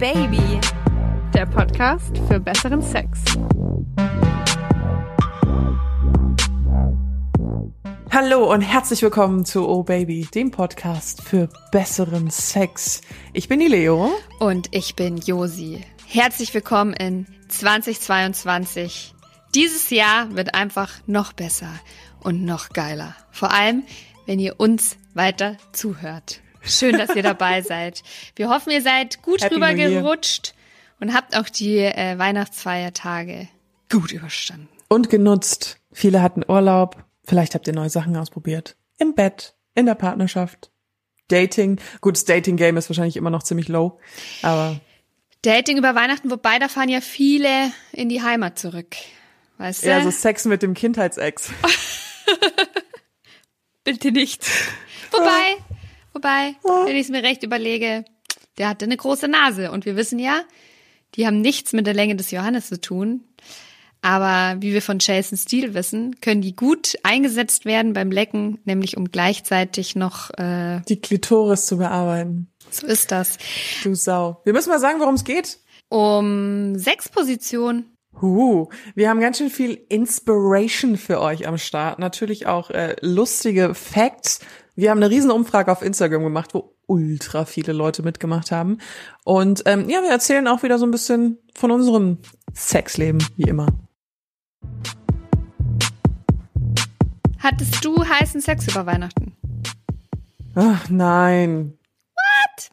Baby. Der Podcast für besseren Sex. Hallo und herzlich willkommen zu Oh Baby, dem Podcast für besseren Sex. Ich bin die Leo. Und ich bin Josi. Herzlich willkommen in 2022. Dieses Jahr wird einfach noch besser und noch geiler. Vor allem, wenn ihr uns weiter zuhört. Schön, dass ihr dabei seid. Wir hoffen, ihr seid gut Happy rüber New Year. gerutscht und habt auch die äh, Weihnachtsfeiertage gut überstanden. Und genutzt. Viele hatten Urlaub. Vielleicht habt ihr neue Sachen ausprobiert. Im Bett, in der Partnerschaft. Dating. Gut, das Dating-Game ist wahrscheinlich immer noch ziemlich low. Aber Dating über Weihnachten, wobei da fahren ja viele in die Heimat zurück. Weißt du? eher so Sex mit dem Kindheitsex. Bitte nicht. Wobei, wobei, wenn ich es mir recht überlege, der hatte eine große Nase. Und wir wissen ja, die haben nichts mit der Länge des Johannes zu tun. Aber wie wir von Jason Steele wissen, können die gut eingesetzt werden beim Lecken, nämlich um gleichzeitig noch, äh, Die Klitoris zu bearbeiten. so ist das, Du Sau. Wir müssen mal sagen, worum es geht. um Sexposition. Huhu, wir haben ganz schön viel Inspiration für euch am Start. Natürlich auch äh, lustige Facts. Wir haben eine riesen Umfrage auf Instagram gemacht, wo ultra viele Leute mitgemacht haben. Und ähm, ja, wir erzählen auch wieder so ein bisschen von unserem Sexleben, wie immer. Hattest du heißen Sex über Weihnachten? Ach, nein.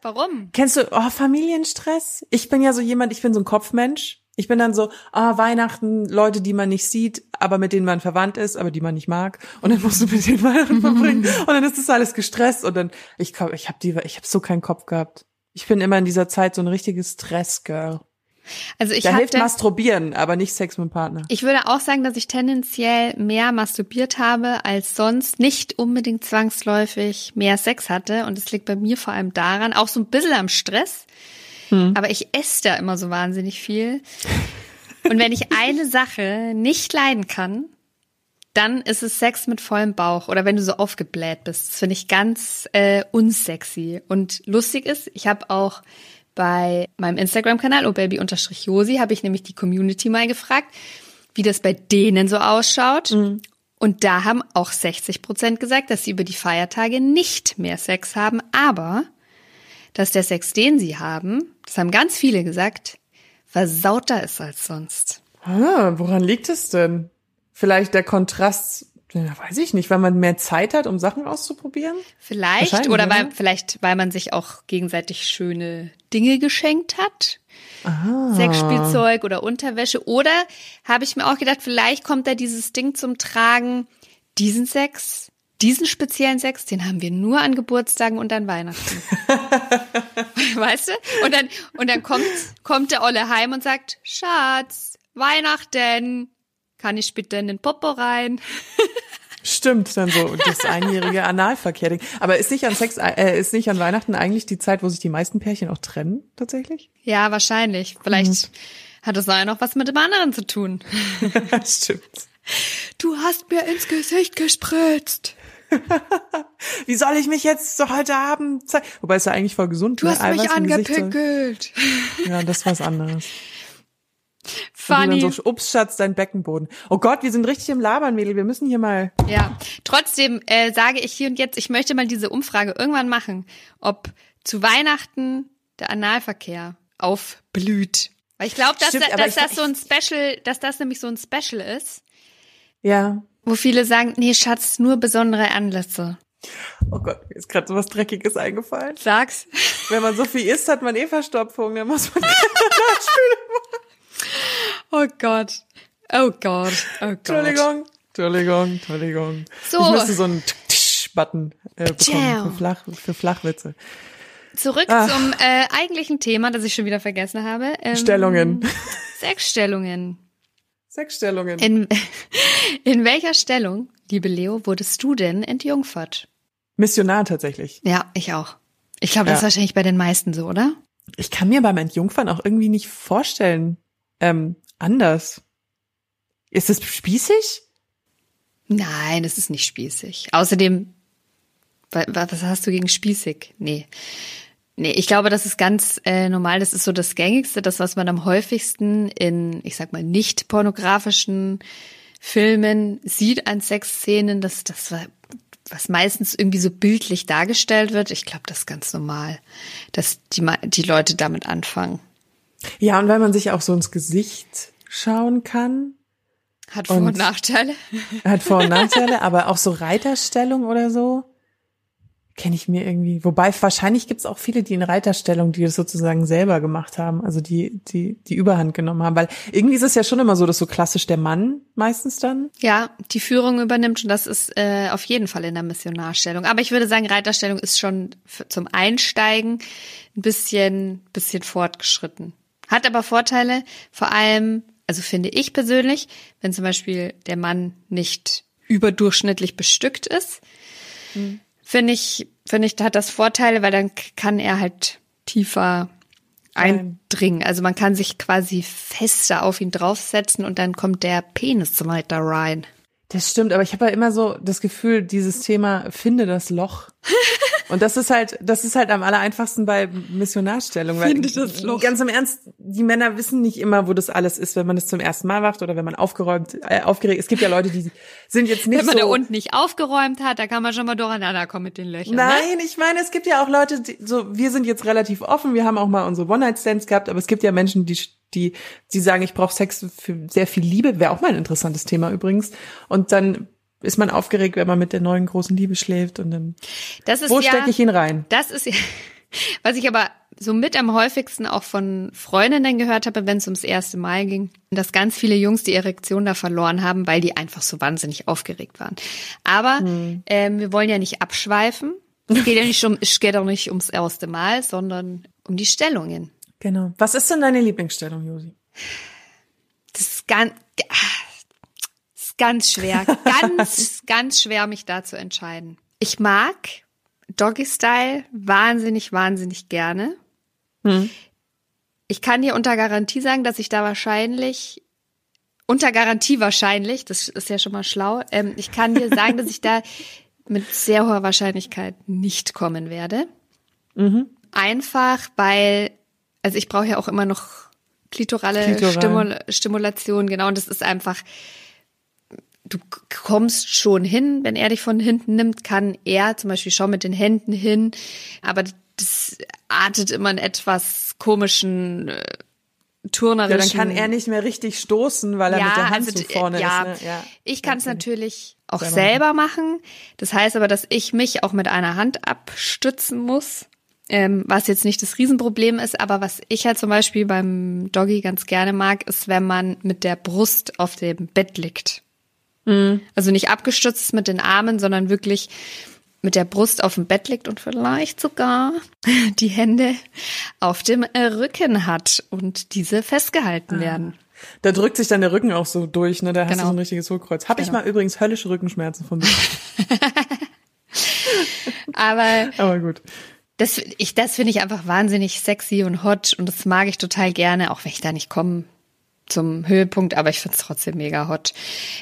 Warum? Kennst du oh, Familienstress? Ich bin ja so jemand, ich bin so ein Kopfmensch. Ich bin dann so, ah, Weihnachten, Leute, die man nicht sieht, aber mit denen man verwandt ist, aber die man nicht mag. Und dann musst du mit denen Weihnachten verbringen. Und dann ist das alles gestresst. Und dann, ich komm, ich habe die, ich habe so keinen Kopf gehabt. Ich bin immer in dieser Zeit so ein richtiges Stressgirl. Also ich Da hilft hatte, Masturbieren, aber nicht Sex mit dem Partner. Ich würde auch sagen, dass ich tendenziell mehr masturbiert habe als sonst, nicht unbedingt zwangsläufig mehr Sex hatte. Und es liegt bei mir vor allem daran, auch so ein bisschen am Stress. Aber ich esse da immer so wahnsinnig viel. Und wenn ich eine Sache nicht leiden kann, dann ist es Sex mit vollem Bauch oder wenn du so aufgebläht bist. Das finde ich ganz äh, unsexy. Und lustig ist, ich habe auch bei meinem Instagram-Kanal, obaby-josi, habe ich nämlich die Community mal gefragt, wie das bei denen so ausschaut. Und da haben auch 60 Prozent gesagt, dass sie über die Feiertage nicht mehr Sex haben, aber dass der Sex, den sie haben, das haben ganz viele gesagt, versauter ist als sonst. Ah, woran liegt es denn? Vielleicht der Kontrast, ja, weiß ich nicht, weil man mehr Zeit hat, um Sachen auszuprobieren? Vielleicht oder weil vielleicht weil man sich auch gegenseitig schöne Dinge geschenkt hat. Ah. Sexspielzeug oder Unterwäsche oder habe ich mir auch gedacht, vielleicht kommt da dieses Ding zum Tragen, diesen Sex, diesen speziellen Sex, den haben wir nur an Geburtstagen und an Weihnachten. weißt du? Und dann und dann kommt kommt der Olle heim und sagt: "Schatz, Weihnachten, kann ich bitte in den Popo rein?" Stimmt, dann so das einjährige Analverkehr-Ding. Aber ist nicht an Sex, äh, ist nicht an Weihnachten eigentlich die Zeit, wo sich die meisten Pärchen auch trennen, tatsächlich? Ja, wahrscheinlich. Vielleicht hat das ja noch was mit dem anderen zu tun. Stimmt. Du hast mir ins Gesicht gespritzt. Wie soll ich mich jetzt so heute Abend zeigen? Wobei es ja eigentlich voll gesund Du hast mich Eiweiß so- angepickelt. Ja, das ist was anderes. Funny. So, ups, Schatz, dein Beckenboden. Oh Gott, wir sind richtig im Labern, Mädel. Wir müssen hier mal. Ja, trotzdem äh, sage ich hier und jetzt, ich möchte mal diese Umfrage irgendwann machen, ob zu Weihnachten der Analverkehr aufblüht. Weil ich glaube, dass, Stimmt, dass ich- das so ein Special, dass das nämlich so ein Special ist, Ja. Wo viele sagen, nee, Schatz, nur besondere Anlässe. Oh Gott, mir ist gerade so was Dreckiges eingefallen. Sag's. Wenn man so viel isst, hat man eh Verstopfung. Dann muss man Oh Gott. Oh Gott. Oh Gott. Entschuldigung, Entschuldigung, Entschuldigung. So. Ich müsste so einen Button äh, bekommen für, Flach, für Flachwitze. Zurück Ach. zum äh, eigentlichen Thema, das ich schon wieder vergessen habe. Ähm, Stellungen. Sexstellungen. In, in welcher Stellung, liebe Leo, wurdest du denn entjungfert? Missionar tatsächlich. Ja, ich auch. Ich glaube, das ist wahrscheinlich bei den meisten so, oder? Ich kann mir beim Entjungfern auch irgendwie nicht vorstellen, ähm, anders. Ist es spießig? Nein, es ist nicht spießig. Außerdem, wa- wa- was hast du gegen spießig? Nee. Nee, ich glaube, das ist ganz äh, normal. Das ist so das Gängigste, das, was man am häufigsten in, ich sag mal, nicht pornografischen Filmen sieht an Sexszenen. Das, das was meistens irgendwie so bildlich dargestellt wird. Ich glaube, das ist ganz normal, dass die, die Leute damit anfangen. Ja, und weil man sich auch so ins Gesicht schauen kann. Hat Vor- und, und Nachteile. Hat Vor- und Nachteile, aber auch so Reiterstellung oder so kenne ich mir irgendwie. Wobei wahrscheinlich gibt es auch viele, die in Reiterstellung, die das sozusagen selber gemacht haben, also die die die Überhand genommen haben, weil irgendwie ist es ja schon immer so, dass so klassisch der Mann meistens dann. Ja, die Führung übernimmt und das ist äh, auf jeden Fall in der Missionarstellung. Aber ich würde sagen, Reiterstellung ist schon zum Einsteigen ein bisschen bisschen fortgeschritten. Hat aber Vorteile, vor allem, also finde ich persönlich, wenn zum Beispiel der Mann nicht überdurchschnittlich bestückt ist. Mhm finde ich, finde ich, hat das Vorteile, weil dann kann er halt tiefer eindringen. Also man kann sich quasi fester auf ihn draufsetzen und dann kommt der Penis zum weiter rein. Das stimmt, aber ich habe ja immer so das Gefühl, dieses Thema finde das Loch. Und das ist halt, das ist halt am aller einfachsten bei Missionarstellung. Weil finde das Loch. Ganz im Ernst, die Männer wissen nicht immer, wo das alles ist, wenn man es zum ersten Mal macht oder wenn man aufgeräumt, äh, aufgeregt. Es gibt ja Leute, die sind jetzt nicht so. Wenn man so, da unten nicht aufgeräumt hat, da kann man schon mal durcheinander kommen mit den Löchern. Ne? Nein, ne? ich meine, es gibt ja auch Leute, die, so, wir sind jetzt relativ offen, wir haben auch mal unsere One-Night-Stands gehabt, aber es gibt ja Menschen, die die, die sagen, ich brauche Sex für sehr viel Liebe, wäre auch mal ein interessantes Thema übrigens. Und dann ist man aufgeregt, wenn man mit der neuen großen Liebe schläft und dann das ist wo ja, stecke ich ihn rein? Das ist ja, was ich aber so mit am häufigsten auch von Freundinnen gehört habe, wenn es ums erste Mal ging, dass ganz viele Jungs die Erektion da verloren haben, weil die einfach so wahnsinnig aufgeregt waren. Aber hm. ähm, wir wollen ja nicht abschweifen. Es geht ja nicht um, es geht auch nicht ums erste Mal, sondern um die Stellungen. Genau. Was ist denn deine Lieblingsstellung, Josi? Das ist ganz, ist ganz schwer, ganz, ganz schwer, mich da zu entscheiden. Ich mag Doggy Style wahnsinnig, wahnsinnig gerne. Hm. Ich kann dir unter Garantie sagen, dass ich da wahrscheinlich unter Garantie wahrscheinlich, das ist ja schon mal schlau. Ähm, ich kann dir sagen, dass ich da mit sehr hoher Wahrscheinlichkeit nicht kommen werde. Mhm. Einfach, weil also ich brauche ja auch immer noch klitorale Stimul Stimulation, genau. Und das ist einfach, du kommst schon hin, wenn er dich von hinten nimmt, kann er zum Beispiel schon mit den Händen hin, aber das artet immer in etwas komischen äh, turnerischen. Ja, dann kann er nicht mehr richtig stoßen, weil er ja, mit der Hand also, zu vorne ja, ist. Ne? Ja, ich kann es natürlich auch selber, selber machen. Das heißt aber, dass ich mich auch mit einer Hand abstützen muss ähm, was jetzt nicht das Riesenproblem ist, aber was ich halt zum Beispiel beim Doggy ganz gerne mag, ist, wenn man mit der Brust auf dem Bett liegt. Mhm. Also nicht abgestützt mit den Armen, sondern wirklich mit der Brust auf dem Bett liegt und vielleicht sogar die Hände auf dem Rücken hat und diese festgehalten ah. werden. Da drückt sich dann der Rücken auch so durch, ne? Da hast genau. du so ein richtiges Hohlkreuz. Habe genau. ich mal übrigens höllische Rückenschmerzen von mir. aber, aber gut. Das, ich, das finde ich einfach wahnsinnig sexy und hot und das mag ich total gerne, auch wenn ich da nicht komme zum Höhepunkt, aber ich finde es trotzdem mega hot.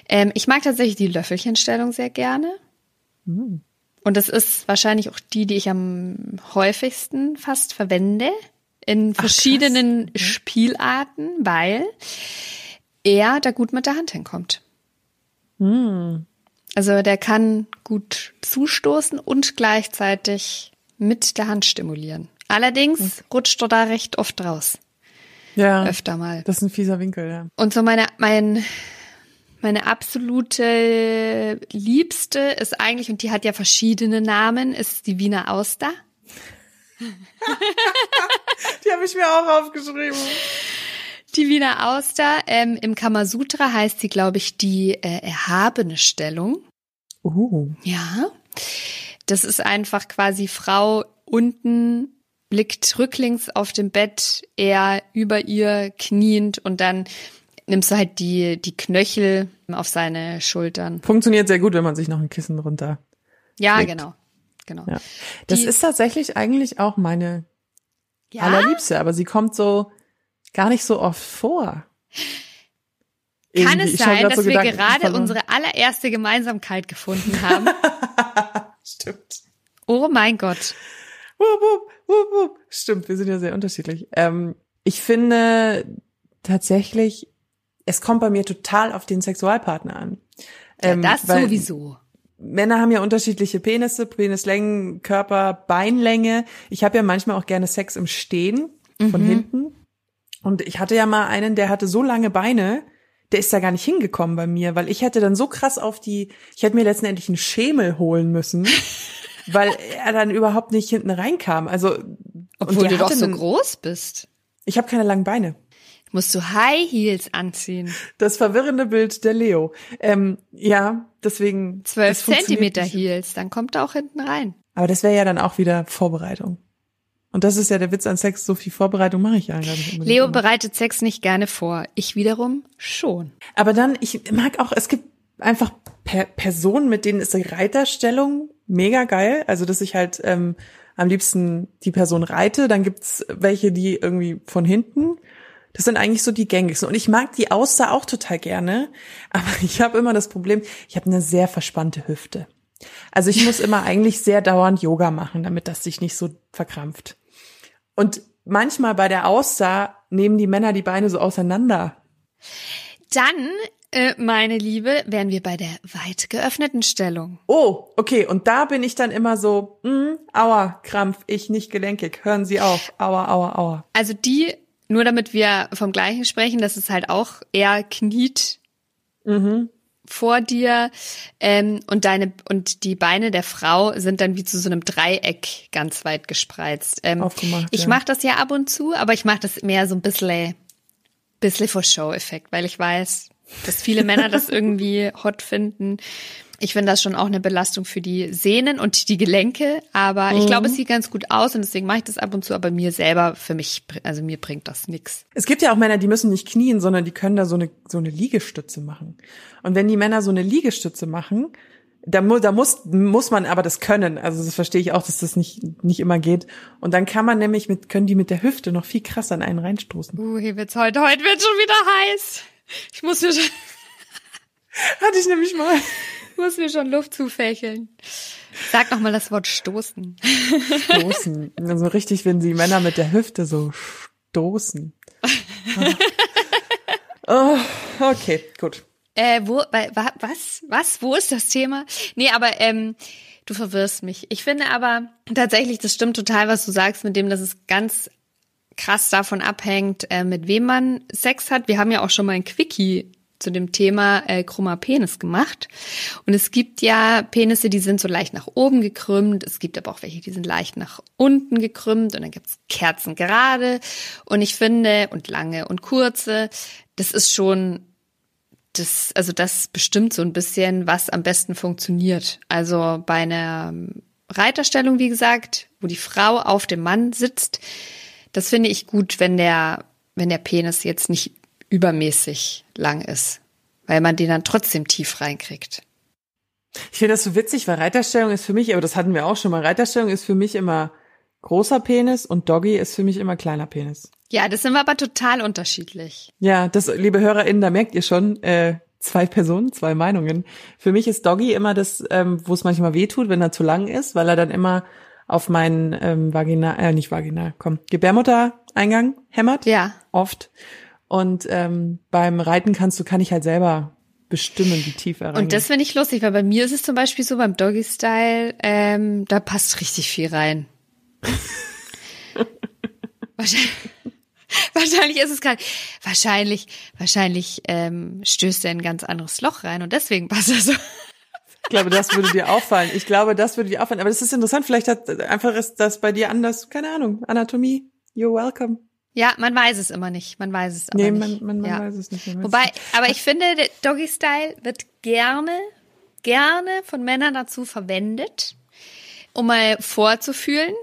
Ähm, ich mag tatsächlich die Löffelchenstellung sehr gerne. Mm. Und das ist wahrscheinlich auch die, die ich am häufigsten fast verwende in verschiedenen Ach, Spielarten, weil er da gut mit der Hand hinkommt. Mm. Also der kann gut zustoßen und gleichzeitig mit der Hand stimulieren. Allerdings okay. rutscht er da recht oft raus. Ja. Öfter mal. Das ist ein fieser Winkel, ja. Und so meine, mein, meine absolute Liebste ist eigentlich, und die hat ja verschiedene Namen, ist die Wiener Auster. die habe ich mir auch aufgeschrieben. Die Wiener Auster. Ähm, Im Kamasutra heißt sie, glaube ich, die äh, erhabene Stellung. Uh. Ja. Das ist einfach quasi Frau unten liegt rücklings auf dem Bett, er über ihr kniend und dann nimmst du halt die, die Knöchel auf seine Schultern. Funktioniert sehr gut, wenn man sich noch ein Kissen runter. Ja, legt. genau. Genau. Ja. Das die, ist tatsächlich eigentlich auch meine ja? allerliebste, aber sie kommt so gar nicht so oft vor. Kann Irgendwie. es sein, dass so wir Gedanken gerade unsere allererste Gemeinsamkeit gefunden haben? Stimmt. Oh mein Gott. Wup, wup, wup, wup. Stimmt, wir sind ja sehr unterschiedlich. Ähm, ich finde tatsächlich, es kommt bei mir total auf den Sexualpartner an. Ähm, ja, das sowieso. Männer haben ja unterschiedliche Penisse, Penislängen, Körper, Beinlänge. Ich habe ja manchmal auch gerne Sex im Stehen von mhm. hinten. Und ich hatte ja mal einen, der hatte so lange Beine, der ist da gar nicht hingekommen bei mir, weil ich hätte dann so krass auf die, ich hätte mir letztendlich einen Schemel holen müssen, weil er dann überhaupt nicht hinten reinkam. Also obwohl du doch so einen, groß bist. Ich habe keine langen Beine. Musst du High Heels anziehen. Das verwirrende Bild der Leo. Ähm, ja, deswegen. Zwölf Zentimeter Heels, dann kommt er auch hinten rein. Aber das wäre ja dann auch wieder Vorbereitung. Und das ist ja der Witz an Sex, so viel Vorbereitung mache ich ja gar nicht. Leo immer. bereitet Sex nicht gerne vor. Ich wiederum schon. Aber dann, ich mag auch, es gibt einfach per Personen, mit denen ist die Reiterstellung mega geil. Also, dass ich halt ähm, am liebsten die Person reite. Dann gibt's welche, die irgendwie von hinten. Das sind eigentlich so die gängigsten. Und ich mag die Auster auch total gerne. Aber ich habe immer das Problem, ich habe eine sehr verspannte Hüfte. Also ich muss immer eigentlich sehr dauernd Yoga machen, damit das sich nicht so verkrampft. Und manchmal bei der Auster nehmen die Männer die Beine so auseinander. Dann, äh, meine Liebe, wären wir bei der weit geöffneten Stellung. Oh, okay. Und da bin ich dann immer so, mh, hm, aua, Krampf, ich nicht gelenkig. Hören Sie auf. Aua, aua, aua. Also die, nur damit wir vom gleichen sprechen, das ist halt auch eher kniet. Mhm vor dir ähm, und deine und die Beine der Frau sind dann wie zu so einem Dreieck ganz weit gespreizt. Ähm, Aufgemacht, ich ja. mache das ja ab und zu, aber ich mache das mehr so ein bisschen, bisschen for Show-Effekt, weil ich weiß, dass viele Männer das irgendwie hot finden. Ich finde das schon auch eine Belastung für die Sehnen und die Gelenke, aber mhm. ich glaube, es sieht ganz gut aus und deswegen mache ich das ab und zu, aber mir selber, für mich, also mir bringt das nix. Es gibt ja auch Männer, die müssen nicht knien, sondern die können da so eine, so eine Liegestütze machen. Und wenn die Männer so eine Liegestütze machen, da, mu da muss, muss man aber das können. Also das verstehe ich auch, dass das nicht, nicht immer geht. Und dann kann man nämlich mit, können die mit der Hüfte noch viel krasser an einen reinstoßen. Uh, hier wird's heute, heute wird's schon wieder heiß. Ich muss mir schon. Hatte ich nämlich mal. Ich muss mir schon Luft zufächeln. Sag noch mal das Wort stoßen. Stoßen. Also richtig, wenn sie Männer mit der Hüfte so stoßen. Oh, okay, gut. Äh, wo, bei, was, was, wo ist das Thema? Nee, aber ähm, du verwirrst mich. Ich finde aber tatsächlich, das stimmt total, was du sagst, mit dem, dass es ganz krass davon abhängt, äh, mit wem man Sex hat. Wir haben ja auch schon mal ein Quickie zu dem Thema äh, krummer Penis gemacht. Und es gibt ja Penisse, die sind so leicht nach oben gekrümmt. Es gibt aber auch welche, die sind leicht nach unten gekrümmt. Und dann gibt's Kerzen gerade. Und ich finde, und lange und kurze, das ist schon das, also das bestimmt so ein bisschen, was am besten funktioniert. Also bei einer Reiterstellung, wie gesagt, wo die Frau auf dem Mann sitzt, das finde ich gut, wenn der, wenn der Penis jetzt nicht übermäßig lang ist, weil man den dann trotzdem tief reinkriegt. Ich finde das so witzig, weil Reiterstellung ist für mich, aber das hatten wir auch schon mal, Reiterstellung ist für mich immer großer Penis und Doggy ist für mich immer kleiner Penis. Ja, das sind wir aber total unterschiedlich. Ja, das, liebe HörerInnen, da merkt ihr schon, äh, zwei Personen, zwei Meinungen. Für mich ist Doggy immer das, ähm, wo es manchmal weh tut, wenn er zu lang ist, weil er dann immer auf meinen ähm, Vaginal, äh, nicht Vaginal, komm, Gebärmuttereingang hämmert. Ja. Oft. Und ähm, beim Reiten kannst du, kann ich halt selber bestimmen, wie tief er Und das finde ich lustig, weil bei mir ist es zum Beispiel so beim Doggy Style, ähm, da passt richtig viel rein. wahrscheinlich, wahrscheinlich ist es gerade, wahrscheinlich, wahrscheinlich ähm, stößt er in ein ganz anderes Loch rein und deswegen passt er so. Ich glaube, das würde dir auffallen. Ich glaube, das würde dir auffallen. Aber das ist interessant. Vielleicht hat einfach ist das bei dir anders. Keine Ahnung. Anatomie. You're welcome. Ja, man weiß es immer nicht. Man weiß es aber nee, nicht. Man, man, man ja. weiß es nicht. Wobei, aber ich finde, der Doggy Style wird gerne, gerne von Männern dazu verwendet, um mal vorzufühlen,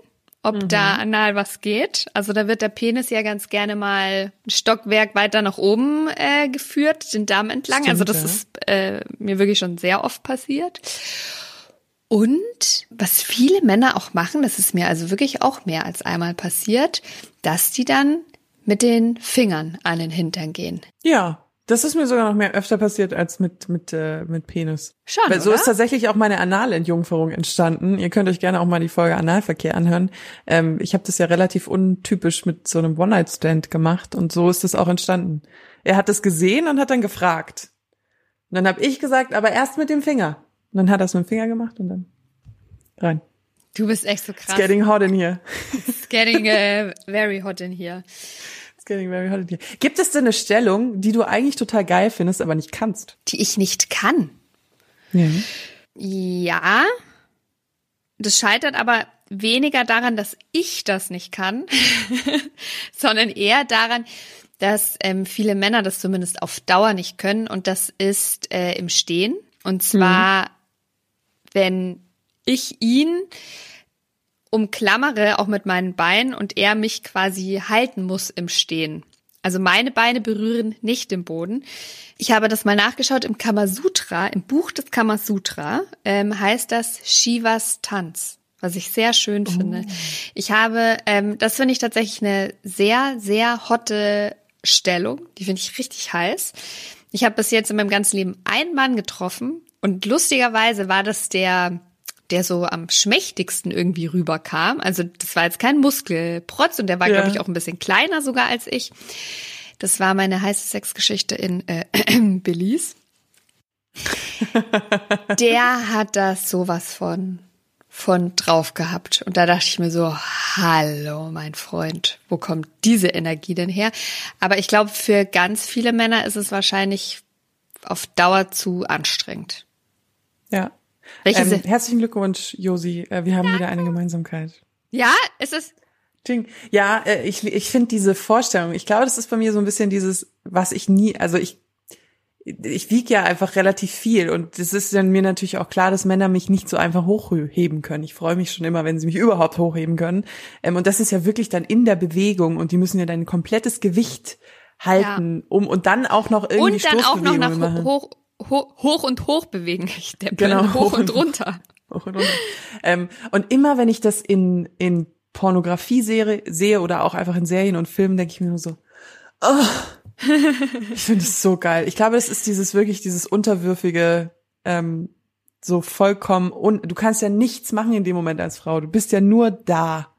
ob mhm. da anal was geht. Also da wird der Penis ja ganz gerne mal ein Stockwerk weiter nach oben äh, geführt, den Darm entlang. Also Stimmt, also das ja. ist äh, mir wirklich schon sehr oft passiert. Und was viele Männer auch machen, das ist mir also wirklich auch mehr als einmal passiert, dass die dann mit den Fingern an den Hintern gehen. Ja, Das ist mir sogar noch mehr öfter passiert als mit mit äh, mit Penis. Schon, Weil so oder? ist tatsächlich auch meine Analentjungferung entstanden. Ihr könnt euch gerne auch mal die Folge Analverkehr anhören. Ähm, ich habe das ja relativ untypisch mit so einem One-Night-Stand gemacht und so ist das auch entstanden. Er hat es gesehen und hat dann gefragt. Und dann habe ich gesagt, aber erst mit dem Finger. Und dann hat er es mit dem Finger gemacht und dann rein. Du bist echt so krass. It's getting hot in here. It's getting uh, very hot in here. Getting very here. Gibt es denn eine Stellung, die du eigentlich total geil findest, aber nicht kannst? Die ich nicht kann. Ja. Ja. Das scheitert aber weniger daran, dass ich das nicht kann, sondern eher daran, dass ähm, viele Männer das zumindest auf Dauer nicht können. Und das ist äh, im Stehen. Und zwar, wenn ich ihn umklammere, auch mit meinen Beinen, und er mich quasi halten muss im Stehen. Also meine Beine berühren nicht den Boden. Ich habe das mal nachgeschaut im Kamasutra, im Buch des Kamasutra ähm, heißt das Shivas Tanz, was ich sehr schön finde. Ich habe, ähm, das finde ich tatsächlich eine sehr, sehr hotte Stellung. Die finde ich richtig heiß. Ich habe bis jetzt in meinem ganzen Leben einen Mann getroffen und lustigerweise war das der der so am schmächtigsten irgendwie rüberkam. Also das war jetzt kein Muskelprotz und der war, Ja. glaube ich, auch ein bisschen kleiner sogar als ich. Das war meine heiße Sexgeschichte in äh, Belize. Der hat das sowas von von drauf gehabt. Und da dachte ich mir so, hallo, mein Freund, wo kommt diese Energie denn her? Aber ich glaube, für ganz viele Männer ist es wahrscheinlich auf Dauer zu anstrengend. Ja. Welche Ähm, herzlichen Glückwunsch, Josi. Äh, wir haben wieder eine Gemeinsamkeit. Ja, ist es. Ding. Ja, äh, ich, ich finde diese Vorstellung, ich glaube, das ist bei mir so ein bisschen dieses, was ich nie, also ich, ich wiege ja einfach relativ viel und es ist dann mir natürlich auch klar, dass Männer mich nicht so einfach hochheben können. Ich freue mich schon immer, wenn sie mich überhaupt hochheben können. Ähm, und das ist ja wirklich dann in der Bewegung und die müssen ja dein komplettes Gewicht halten, um und dann auch noch irgendwie Und dann auch noch nach machen. hoch, hoch, hoch und hoch bewegen. Ich deppe. Genau, hoch hoch und und- runter. Hoch und runter. ähm, und immer wenn ich das in, in Pornografie sehe, sehe oder auch einfach in Serien und Filmen, denke ich mir nur so, oh, ich finde es so geil. Ich glaube, das ist dieses wirklich, dieses unterwürfige, ähm, so vollkommen, un du kannst ja nichts machen in dem Moment als Frau. Du bist ja nur da.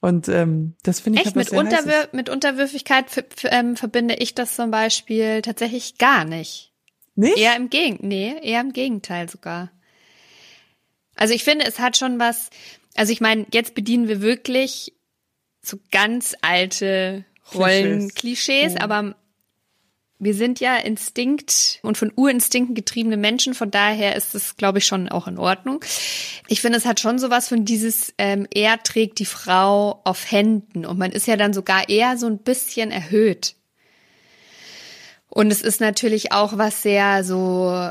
Und ähm, das finde ich Echt, hat mit, Heißes. Unterwür mit Unterwürfigkeit ähm, verbinde ich das zum Beispiel tatsächlich gar nicht. Nicht? Eher im Gegenteil. Nee, eher im Gegenteil sogar. Also ich finde, es hat schon was, also ich meine, jetzt bedienen wir wirklich so ganz alte Rollenklischees, Klischees. Mhm. aber wir sind ja Instinkt und von Urinstinkten getriebene Menschen, von daher ist es, glaube ich, schon auch in Ordnung. Ich finde, es hat schon sowas von dieses, ähm, er trägt die Frau auf Händen und man ist ja dann sogar eher so ein bisschen erhöht. Und es ist natürlich auch was sehr so,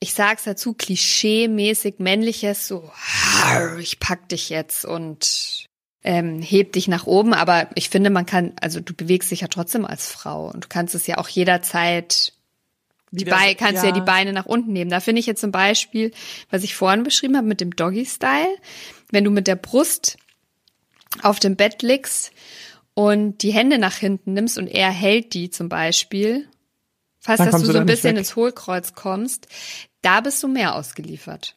ich sag's dazu, klischee-mäßig männliches, so, "Harr, ich pack dich jetzt und ähm, heb dich nach oben. Aber ich finde, man kann, also du bewegst dich ja trotzdem als Frau und du kannst es ja auch jederzeit die Wieder- Beine, kannst ja. die Beine nach unten nehmen. Da finde ich jetzt zum Beispiel, was ich vorhin beschrieben habe mit dem Doggy-Style, wenn du mit der Brust auf dem Bett liegst und die Hände nach hinten nimmst und er hält die zum Beispiel, falls dass du so ein bisschen ins Hohlkreuz kommst, da bist du mehr ausgeliefert.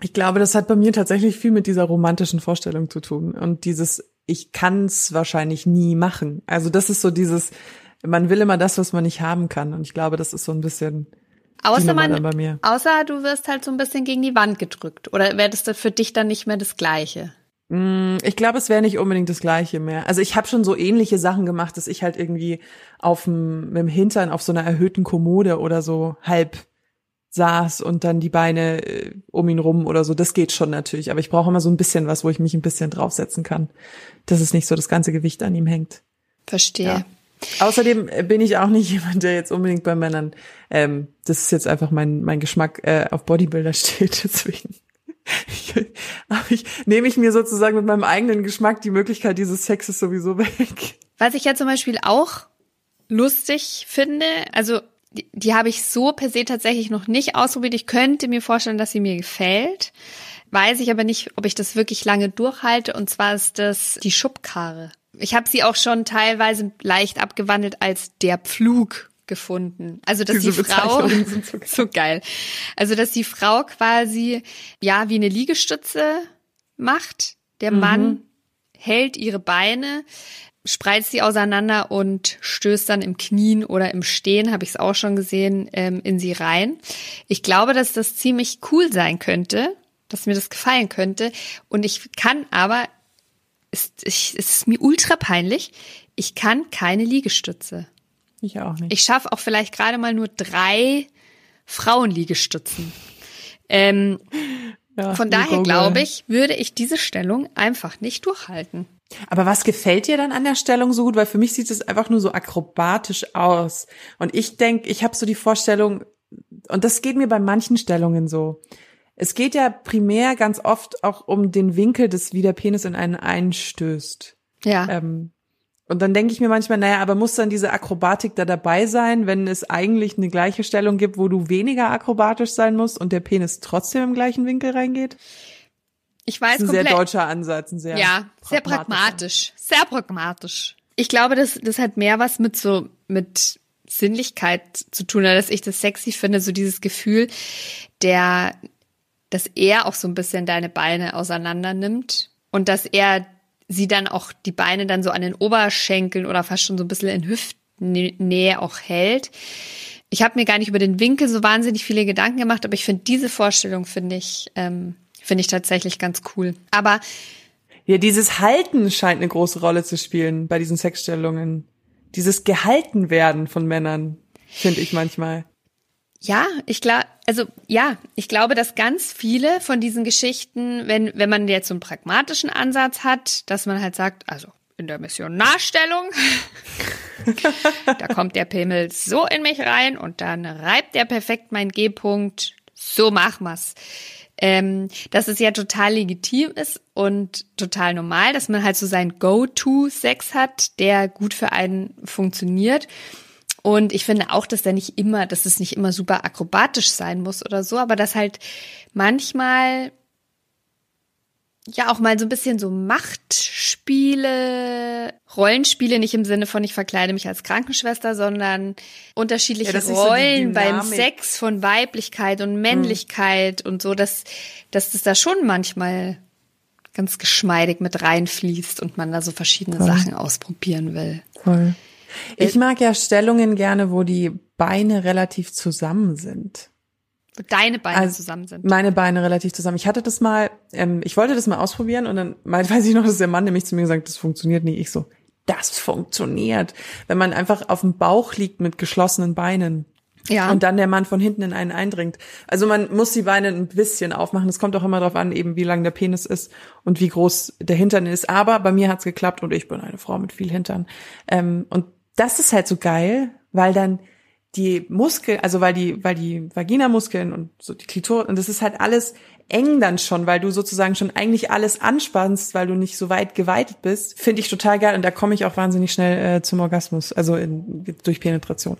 Ich glaube, das hat bei mir tatsächlich viel mit dieser romantischen Vorstellung zu tun und dieses ich kann's wahrscheinlich nie machen. Also das ist so dieses man will immer das, was man nicht haben kann und ich glaube, das ist so ein bisschen Außer man, dann bei mir. außer du wirst halt so ein bisschen gegen die Wand gedrückt. Oder wäre das für dich dann nicht mehr das Gleiche? Mm, Ich glaube, es wäre nicht unbedingt das Gleiche mehr. Also ich habe schon so ähnliche Sachen gemacht, dass ich halt irgendwie auf dem, mit dem Hintern auf so einer erhöhten Kommode oder so halb saß und dann die Beine äh, um ihn rum oder so. Das geht schon natürlich. Aber ich brauche immer so ein bisschen was, wo ich mich ein bisschen draufsetzen kann, dass es nicht so das ganze Gewicht an ihm hängt. Verstehe. Ja. Außerdem äh, bin ich auch nicht jemand, der jetzt unbedingt bei Männern, ähm, das ist jetzt einfach mein, mein Geschmack äh, auf Bodybuilder steht, deswegen ich, nehme ich mir sozusagen mit meinem eigenen Geschmack die Möglichkeit dieses Sexes sowieso weg. Was ich ja zum Beispiel auch lustig finde, also die, die habe ich so per se tatsächlich noch nicht ausprobiert. Ich könnte mir vorstellen, dass sie mir gefällt. Weiß ich aber nicht, ob ich das wirklich lange durchhalte. Und zwar ist das die Schubkarre. Ich habe sie auch schon teilweise leicht abgewandelt als der Pflug gefunden. Also dass Diese die Frau Bezeichnungen sind so so geil. Also dass die Frau quasi ja wie eine Liegestütze macht. Der Mann hält ihre Beine, spreizt sie auseinander und stößt dann im Knien oder im Stehen, habe ich es auch schon gesehen, ähm, in sie rein. Ich glaube, dass das ziemlich cool sein könnte, dass mir das gefallen könnte. Und ich kann aber, es, ich, es ist mir ultra peinlich, ich kann keine Liegestütze. Ich auch nicht. Ich schaffe auch vielleicht gerade mal nur drei Frauenliegestützen. Ähm, Ja, von daher glaube ich, würde ich diese Stellung einfach nicht durchhalten. Aber was gefällt dir dann an der Stellung so gut? Weil für mich sieht es einfach nur so akrobatisch aus. Und ich denke, ich habe so die Vorstellung, und das geht mir bei manchen Stellungen so. Es geht ja primär ganz oft auch um den Winkel, des wie der Penis in einen einstößt. Ja. Ähm, und dann denke ich mir manchmal, naja, aber muss dann diese Akrobatik da dabei sein, wenn es eigentlich eine gleiche Stellung gibt, wo du weniger akrobatisch sein musst und der Penis trotzdem im gleichen Winkel reingeht? Ich Das weiß ist ein sehr komplett. deutscher Ansatz, ein sehr ja, sehr pragmatisch. Sehr pragmatisch. Ich glaube, das, das hat mehr was mit so, mit Sinnlichkeit zu tun, dass ich das sexy finde, so dieses Gefühl, der, dass er auch so ein bisschen deine Beine auseinander nimmt und dass er sie dann auch die Beine dann so an den Oberschenkeln oder fast schon so ein bisschen in Hüftnähe auch hält. Ich habe mir gar nicht über den Winkel so wahnsinnig viele Gedanken gemacht, aber ich finde diese Vorstellung finde ich ähm, finde ich tatsächlich ganz cool. Aber Ja, dieses Halten scheint eine große Rolle zu spielen bei diesen Sexstellungen. Dieses gehalten werden von Männern, finde ich manchmal. Ja, ich glaube, also ja, ich glaube, dass ganz viele von diesen Geschichten, wenn wenn man jetzt so einen pragmatischen Ansatz hat, dass man halt sagt, also in der Missionarstellung, da kommt der Pimmel so in mich rein und dann reibt er perfekt meinen G-Punkt. So machen wir's. Ähm, dass es ja total legitim ist und total normal, dass man halt so seinen Go-To-Sex hat, der gut für einen funktioniert. Und ich finde auch, dass der nicht immer, dass es nicht immer super akrobatisch sein muss oder so, aber dass halt manchmal ja auch mal so ein bisschen so Machtspiele, Rollenspiele, nicht im Sinne von ich verkleide mich als Krankenschwester, sondern unterschiedliche Ja, sich so Rollen beim Sex von Weiblichkeit und Männlichkeit und so, dass, dass das da schon manchmal ganz geschmeidig mit reinfließt und man da so verschiedene Sachen ausprobieren will. Voll. Ich mag ja Stellungen gerne, wo die Beine relativ zusammen sind. Wo deine Beine Also, zusammen sind. Meine Beine relativ zusammen. Ich hatte das mal, ähm, ich wollte das mal ausprobieren und dann weiß ich noch, dass der Mann nämlich zu mir gesagt, das funktioniert nicht. Ich so, das funktioniert. Wenn man einfach auf dem Bauch liegt mit geschlossenen Beinen. Ja. Und dann der Mann von hinten in einen eindringt. Also man muss die Beine ein bisschen aufmachen. Es kommt auch immer darauf an, eben wie lang der Penis ist und wie groß der Hintern ist. Aber bei mir hat's geklappt und ich bin eine Frau mit viel Hintern. Ähm, und das ist halt so geil, weil dann die Muskeln, also weil die, weil die Vaginamuskeln und so die Klitoris, und das ist halt alles eng dann schon, weil du sozusagen schon eigentlich alles anspannst, weil du nicht so weit geweitet bist, finde ich total geil und da komme ich auch wahnsinnig schnell äh, zum Orgasmus, also in, durch Penetration.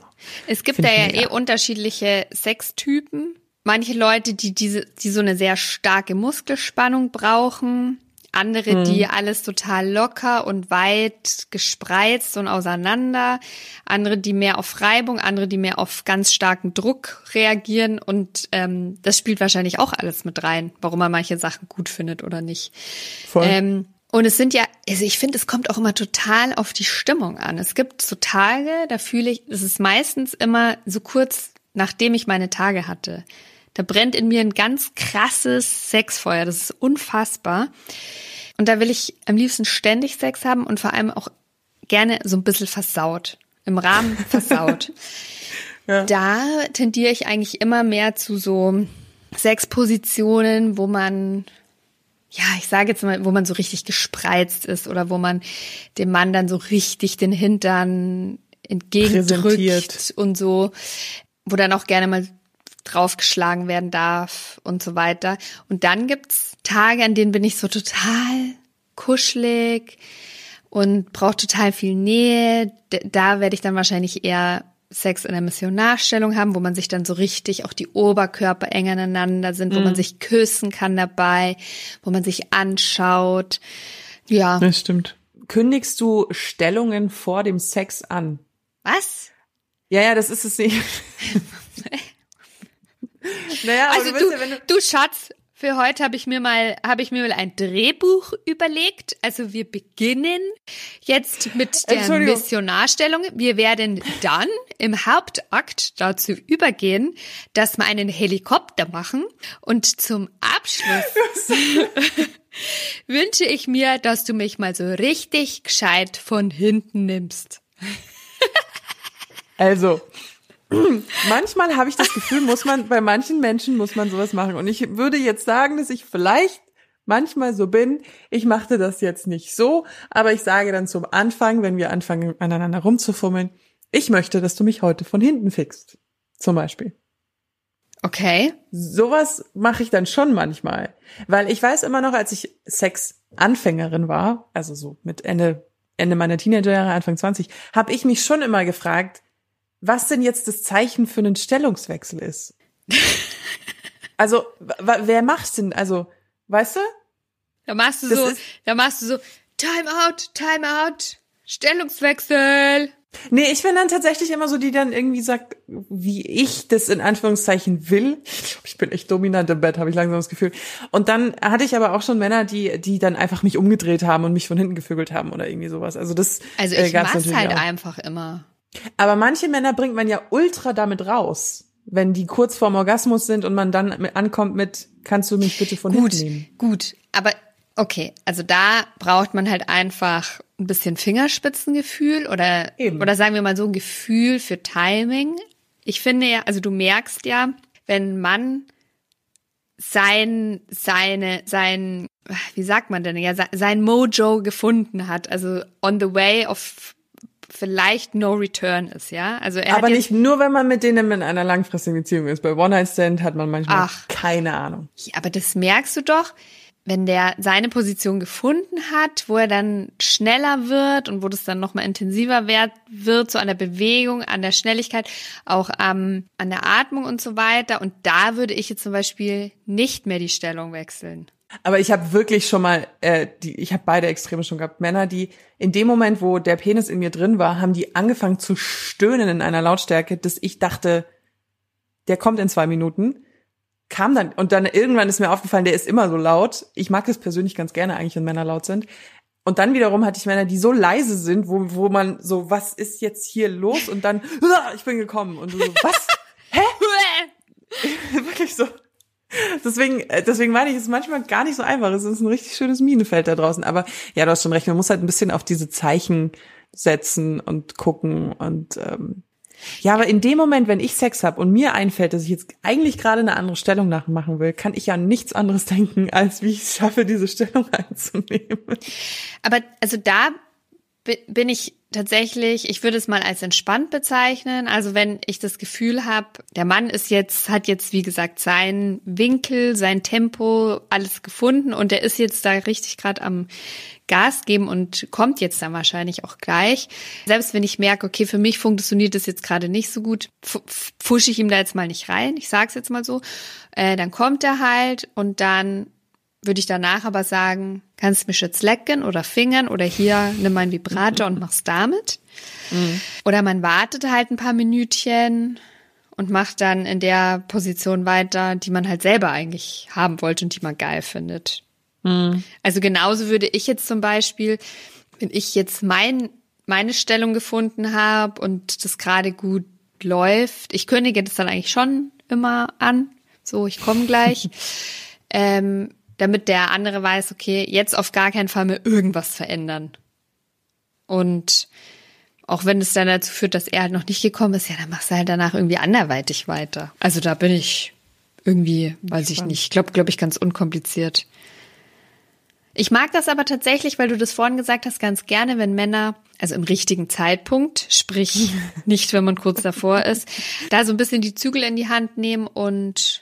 Es gibt Find da ja mega. eh unterschiedliche Sextypen. Manche Leute, die diese, die so eine sehr starke Muskelspannung brauchen. Andere, Mhm. die alles total locker und weit gespreizt und auseinander. Andere, die mehr auf Reibung, andere, die mehr auf ganz starken Druck reagieren. Und ähm, das spielt wahrscheinlich auch alles mit rein, warum man manche Sachen gut findet oder nicht. Voll. Ähm, und es sind ja, also ich finde, es kommt auch immer total auf die Stimmung an. Es gibt so Tage, da fühle ich, es ist meistens immer so kurz, nachdem ich meine Tage hatte. Da brennt in mir ein ganz krasses Sexfeuer. Das ist unfassbar. Und da will ich am liebsten ständig Sex haben und vor allem auch gerne so ein bisschen versaut. Im Rahmen versaut. Ja. Da tendiere ich eigentlich immer mehr zu so Sexpositionen, wo man ja, ich sage jetzt mal, wo man so richtig gespreizt ist oder wo man dem Mann dann so richtig den Hintern entgegendrückt und so, wo dann auch gerne mal draufgeschlagen werden darf und so weiter. Und dann gibt's Tage, an denen bin ich so total kuschelig und brauche total viel Nähe. Da werde ich dann wahrscheinlich eher Sex in der Missionarstellung haben, wo man sich dann so richtig auch die Oberkörper eng aneinander sind, wo man sich küssen kann dabei, wo man sich anschaut. Ja. Das stimmt. Kündigst du Stellungen vor dem Sex an? Was? Ja, ja, das ist es nicht. naja, also du, du, ja, du, du Schatz, für heute habe ich mir mal habe ich mir mal ein Drehbuch überlegt. Also wir beginnen jetzt mit der Missionarstellung. Wir werden dann im Hauptakt dazu übergehen, dass wir einen Helikopter machen und zum Abschluss wünsche ich mir, dass du mich mal so richtig gescheit von hinten nimmst. Also, manchmal habe ich das Gefühl, muss man, bei manchen Menschen muss man sowas machen. Und ich würde jetzt sagen, dass ich vielleicht manchmal so bin. Ich machte das jetzt nicht so, aber ich sage dann zum Anfang, wenn wir anfangen, aneinander rumzufummeln, ich möchte, dass du mich heute von hinten fixst. Zum Beispiel. Okay. Sowas mache ich dann schon manchmal. Weil ich weiß immer noch, als ich Sex-Anfängerin war, also so mit Ende, Ende meiner Teenagerjahre, Anfang 20, habe ich mich schon immer gefragt, was denn jetzt das Zeichen für einen Stellungswechsel ist. also, wer macht's denn? Also, weißt du? Da machst du das so, da machst du so, Time out, Time out, Stellungswechsel. Nee, ich bin dann tatsächlich immer so, die dann irgendwie sagt, wie ich das in Anführungszeichen will. Ich bin echt dominant im Bett, habe ich langsam das Gefühl. Und dann hatte ich aber auch schon Männer, die, die dann einfach mich umgedreht haben und mich von hinten gevögelt haben oder irgendwie sowas. Also das. Also ich äh, mach's halt auch. einfach immer. Aber manche Männer bringt man ja ultra damit raus, wenn die kurz vorm Orgasmus sind und man dann ankommt mit, kannst du mich bitte von gut, hinten nehmen? Gut, aber okay, also da braucht man halt einfach ein bisschen Fingerspitzengefühl oder, Eben. oder sagen wir mal so ein Gefühl für Timing. Ich finde ja, also du merkst ja, wenn man sein, seine, sein, wie sagt man denn, ja, sein Mojo gefunden hat, also on the way of vielleicht no return ist, ja. Also er aber nicht nur, wenn man mit denen in einer langfristigen Beziehung ist. Bei One Night Stand hat man manchmal Ach, keine Ahnung. Aber das merkst du doch, wenn der seine Position gefunden hat, wo er dann schneller wird und wo das dann nochmal intensiver wird, so an der Bewegung, an der Schnelligkeit, auch ähm, an der Atmung und so weiter. Und da würde ich jetzt zum Beispiel nicht mehr die Stellung wechseln. Aber ich habe wirklich schon mal, äh, die, ich habe beide Extreme schon gehabt. Männer, die in dem Moment, wo der Penis in mir drin war, haben die angefangen zu stöhnen in einer Lautstärke, dass ich dachte, der kommt in zwei Minuten. Kam dann, und dann irgendwann ist mir aufgefallen, der ist immer so laut. Ich mag es persönlich ganz gerne eigentlich, wenn Männer laut sind. Und dann wiederum hatte ich Männer, die so leise sind, wo, wo man so, was ist jetzt hier los? Und dann, ich bin gekommen. Und du so, was? Hä? Wirklich so. Deswegen, äh, deswegen meine ich, es ist manchmal gar nicht so einfach. Es ist ein richtig schönes Minenfeld da draußen. Aber ja, du hast schon recht, man muss halt ein bisschen auf diese Zeichen setzen und gucken und ähm, ja, aber in dem Moment, wenn ich Sex habe und mir einfällt, dass ich jetzt eigentlich gerade eine andere Stellung nachmachen will, kann ich ja nichts anderes denken, als wie ich es schaffe, diese Stellung einzunehmen. Aber also da bin ich tatsächlich, ich würde es mal als entspannt bezeichnen. Also wenn ich das Gefühl habe, der Mann ist jetzt, hat jetzt, wie gesagt, seinen Winkel, sein Tempo, alles gefunden und der ist jetzt da richtig gerade am Gas geben und kommt jetzt dann wahrscheinlich auch gleich. Selbst wenn ich merke, okay, für mich funktioniert das jetzt gerade nicht so gut, pfusche ich ihm da jetzt mal nicht rein. Ich sag's jetzt mal so. Äh, dann kommt er halt und dann würde ich danach aber sagen, kannst mich jetzt lecken oder fingern oder hier nimm meinen Vibrator und mach's damit. Mhm. Oder man wartet halt ein paar Minütchen und macht dann in der Position weiter, die man halt selber eigentlich haben wollte und die man geil findet. Mhm. Also genauso würde ich jetzt zum Beispiel, wenn ich jetzt mein, meine Stellung gefunden habe und das gerade gut läuft, ich kündige das dann eigentlich schon immer an. So, ich komme gleich. ähm, damit der andere weiß, okay, jetzt auf gar keinen Fall mehr irgendwas verändern. Und auch wenn es dann dazu führt, dass er halt noch nicht gekommen ist, ja, dann machst du halt danach irgendwie anderweitig weiter. Also da bin ich irgendwie, weiß ich nicht, glaube, glaube ich, ganz unkompliziert. Ich mag das aber tatsächlich, weil du das vorhin gesagt hast, ganz gerne, wenn Männer, also im richtigen Zeitpunkt, sprich nicht, wenn man kurz davor ist, da so ein bisschen die Zügel in die Hand nehmen und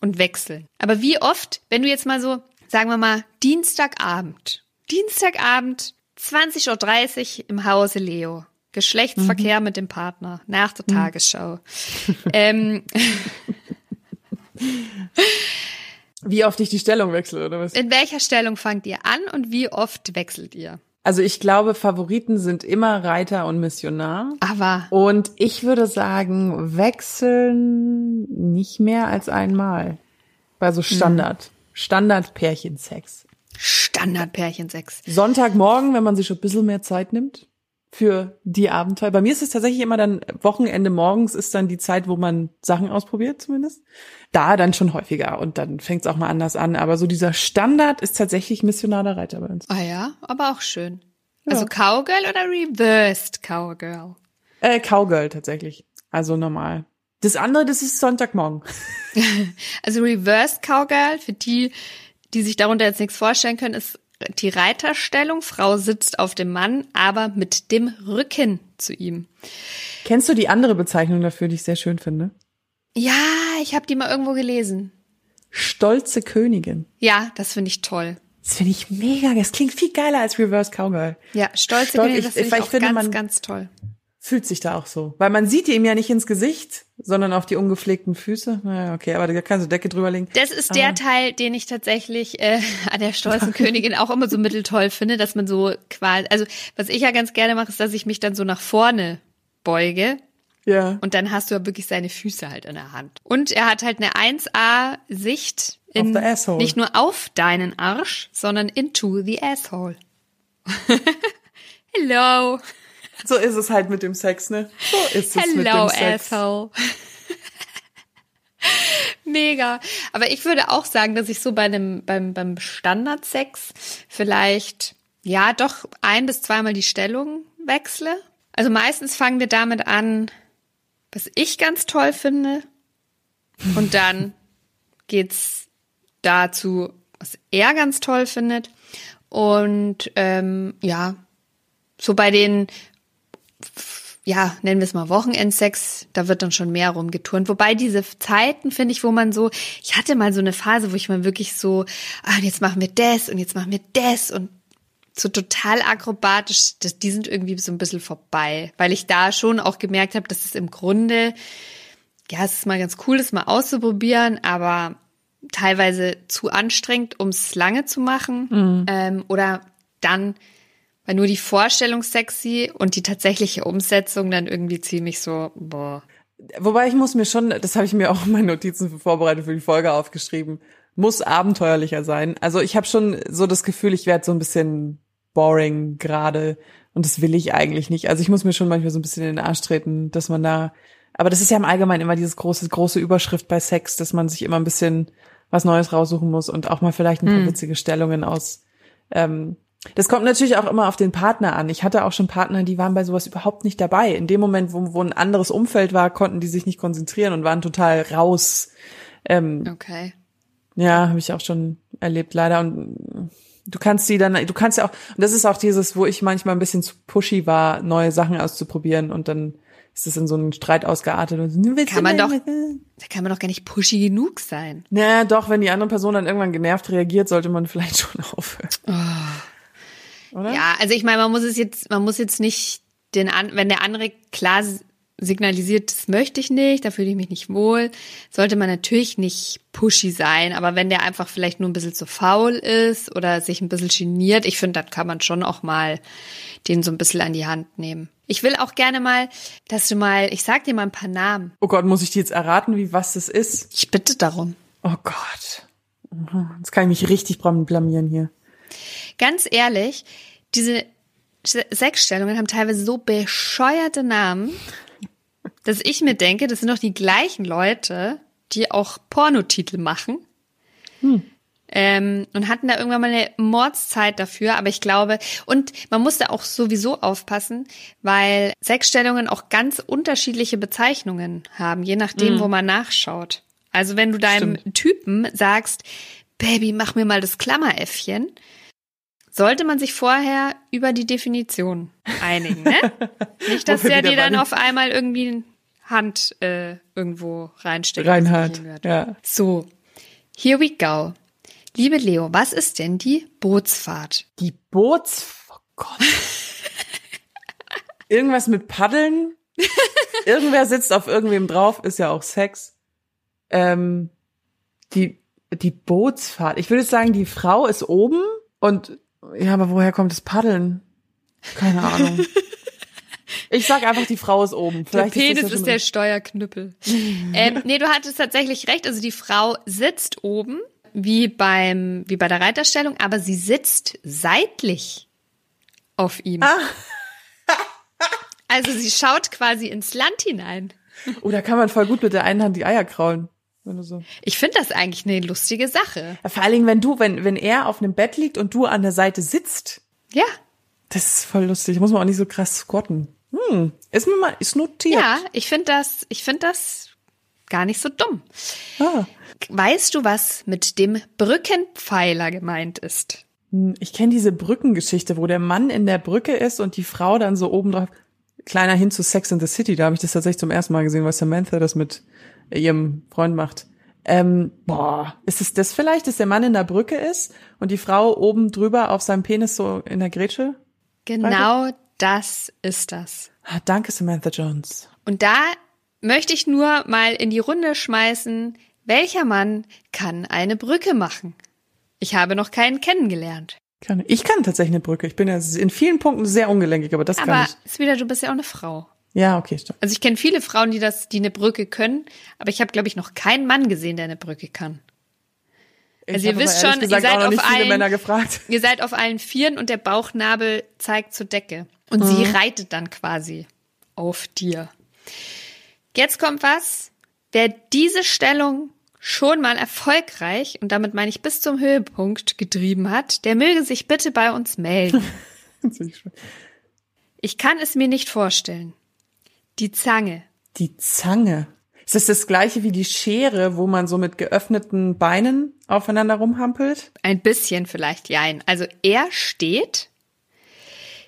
und wechseln. Aber wie oft, wenn du jetzt mal so, sagen wir mal, Dienstagabend, Dienstagabend, 20.30 Uhr im Hause Leo. Geschlechtsverkehr mhm. mit dem Partner nach der mhm. Tagesschau. ähm, wie oft ich die Stellung wechsle, oder was? In welcher Stellung fangt ihr an und wie oft wechselt ihr? Also ich glaube, Favoriten sind immer Reiter und Missionar. Aber Und ich würde sagen, wechseln nicht mehr als einmal. Bei so Standard. Standard-Pärchensex. Standardpärchensex. Sonntagmorgen, wenn man sich schon ein bisschen mehr Zeit nimmt für die Abenteuer. Bei mir ist es tatsächlich immer dann Wochenende morgens ist dann die Zeit, wo man Sachen ausprobiert zumindest. Da dann schon häufiger und dann fängt es auch mal anders an. Aber so dieser Standard ist tatsächlich missionaler Reiter bei uns. Ah ja, aber auch schön. Also Cowgirl oder Reversed Cowgirl? Äh, Cowgirl tatsächlich. Also normal. Das andere, das ist Sonntagmorgen. Also Reversed Cowgirl, für die, die sich darunter jetzt nichts vorstellen können, ist die Reiterstellung. Frau sitzt auf dem Mann, aber mit dem Rücken zu ihm. Kennst du die andere Bezeichnung dafür, die ich sehr schön finde? Ja, ich habe die mal irgendwo gelesen. Stolze Königin. Ja, das finde ich toll. Das finde ich mega. Das klingt viel geiler als Reverse Cowgirl. Ja, stolze Stolz- Königin, ich- das finde ich, ich auch finde, ganz, ganz toll. Fühlt sich da auch so. Weil man sieht ihm ja nicht ins Gesicht, sondern auf die ungepflegten Füße. Naja, okay, aber da kannst du Decke drüberlegen. Das ist der Teil, den ich tatsächlich äh, an der stolzen Königin auch immer so mitteltoll finde, dass man so quasi, also was ich ja ganz gerne mache, ist, dass ich mich dann so nach vorne beuge Ja. und dann hast du ja wirklich seine Füße halt in der Hand. Und er hat halt eine 1A-Sicht in, Auf the asshole. nicht nur auf deinen Arsch, sondern into the asshole. Hello. So ist es halt mit dem Sex, ne? So ist es mit Hello, dem Sex. asshole. Mega. Aber ich würde auch sagen, dass ich so bei einem, beim, beim Standardsex vielleicht, ja, doch ein bis zweimal die Stellung wechsle. Also meistens fangen wir damit an, was ich ganz toll finde. Und dann geht's dazu, was er ganz toll findet. Und ähm, ja, so bei den ja, nennen wir es mal Wochenendsex, da wird dann schon mehr rumgeturnt. Wobei diese Zeiten, finde ich, wo man so, ich hatte mal so eine Phase, wo ich mal wirklich so, ah, jetzt machen wir das und jetzt machen wir das und so total akrobatisch, das, die sind irgendwie so ein bisschen vorbei, weil ich da schon auch gemerkt habe, dass es im Grunde, ja, es ist mal ganz cool, das mal auszuprobieren, aber teilweise zu anstrengend, um es lange zu machen. Ähm, oder dann weil nur die Vorstellung sexy und die tatsächliche Umsetzung dann irgendwie ziemlich so, boah. Wobei ich muss mir schon, das habe ich mir auch in meinen Notizen vorbereitet für die Folge aufgeschrieben, muss abenteuerlicher sein. Also ich habe schon so das Gefühl, ich werde so ein bisschen boring gerade und das will ich eigentlich nicht. Also ich muss mir schon manchmal so ein bisschen in den Arsch treten, dass man da, aber das ist ja im Allgemeinen immer dieses große, große Überschrift bei Sex, dass man sich immer ein bisschen was Neues raussuchen muss und auch mal vielleicht ein paar witzige Stellungen aus. Ähm, das kommt natürlich auch immer auf den Partner an. Ich hatte auch schon Partner, die waren bei sowas überhaupt nicht dabei. In dem Moment, wo, wo ein anderes Umfeld war, konnten die sich nicht konzentrieren und waren total raus. Ähm, Okay. ja, habe ich auch schon erlebt, leider. Und du kannst die dann, du kannst ja auch, und das ist auch dieses, wo ich manchmal ein bisschen zu pushy war, neue Sachen auszuprobieren und dann ist es in so einen Streit ausgeartet. Und so, "Du willst Kann man doch- Da kann man doch gar nicht pushy genug sein. Na, doch, wenn die andere Person dann irgendwann genervt reagiert, sollte man vielleicht schon aufhören. Oder? Ja, also ich meine, man muss es jetzt, man muss jetzt nicht den an, wenn der andere klar signalisiert, das möchte ich nicht, da fühle ich mich nicht wohl, sollte man natürlich nicht pushy sein. Aber wenn der einfach vielleicht nur ein bisschen zu faul ist oder sich ein bisschen geniert, ich finde, dann kann man schon auch mal den so ein bisschen an die Hand nehmen. Ich will auch gerne mal, dass du mal, ich sag dir mal ein paar Namen. Oh Gott, muss ich dir jetzt erraten, wie was das ist? Ich bitte darum. Oh Gott. Jetzt kann ich mich richtig blam- blamieren hier. Ganz ehrlich, diese Se- Sexstellungen haben teilweise so bescheuerte Namen, dass ich mir denke, das sind doch die gleichen Leute, die auch Pornotitel machen. Ähm, und hatten da irgendwann mal eine Mordszeit dafür, aber ich glaube, und man muss da auch sowieso aufpassen, weil Sexstellungen auch ganz unterschiedliche Bezeichnungen haben, je nachdem, wo man nachschaut. Also wenn du deinem Typen sagst, Baby, mach mir mal das Klammeräffchen, sollte man sich vorher über die Definition einigen, ne? Nicht, dass der dir dann auf einmal irgendwie Hand äh, irgendwo reinsteckt. Reinhard. Ja. So, here we go. Liebe Leo, was ist denn die Bootsfahrt? Die Boots. Oh Gott. Irgendwas mit Paddeln. Irgendwer sitzt auf irgendwem drauf, ist ja auch Sex. Ähm, die, die Bootsfahrt. Ich würde sagen, die Frau ist oben und ja, aber woher kommt das Paddeln? Keine Ahnung. Ich sag einfach, die Frau ist oben. Der Vielleicht Penis das ja ist schon der richtig. Steuerknüppel. ähm, nee, du hattest tatsächlich recht. Also die Frau sitzt oben, wie beim, wie bei der Reiterstellung, aber sie sitzt seitlich auf ihm. Ah. Also sie schaut quasi ins Land hinein. Oh, da kann man voll gut mit der einen Hand die Eier kraulen. Wenn du so. Ich finde das eigentlich eine lustige Sache. Ja, Vor allen Dingen, wenn du, wenn, wenn er auf einem Bett liegt und du an der Seite sitzt, Ja, das ist voll lustig. Muss man auch nicht so krass squatten. Hm, ist mir mal, ist notiert. ja, ich finde das, ich finde das gar nicht so dumm. Ah. Weißt du, was mit dem Brückenpfeiler gemeint ist? Hm, Ich kenne diese Brückengeschichte, wo der Mann in der Brücke ist und die Frau dann so oben drauf. Kleiner hin zu Sex in the City, da habe ich das tatsächlich zum ersten Mal gesehen, weil Samantha das mit ihrem Freund macht. Ähm, boah, ist es das vielleicht, dass der Mann in der Brücke ist und die Frau oben drüber auf seinem Penis so in der Grätsche? Genau das ist das. Ah, danke, Samantha Jones. Und da möchte ich nur mal in die Runde schmeißen, welcher Mann kann eine Brücke machen? Ich habe noch keinen kennengelernt. Kann, ich kann tatsächlich eine Brücke. Ich bin ja in vielen Punkten sehr ungelenkig, aber das kann Aber ich. ist wieder, du bist ja auch eine Frau. Ja, okay, stimmt. Also ich kenne viele Frauen, die das, die eine Brücke können, aber ich habe, glaube ich, noch keinen Mann gesehen, der eine Brücke kann. Ich Also ihr wisst schon, ihr gesagt seid auch noch auf allen- Männer gefragt. Ihr seid auf allen Vieren und der Bauchnabel zeigt zur Decke. Und sie reitet dann quasi auf dir. Jetzt kommt was. Wer diese Stellung schon mal erfolgreich, und damit meine ich bis zum Höhepunkt, getrieben hat, der möge sich bitte bei uns melden. Ich kann es mir nicht vorstellen. Die Zange. Die Zange. Ist das das gleiche wie die Schere, wo man so mit geöffneten Beinen aufeinander rumhampelt? Ein bisschen vielleicht, jein. Also er steht.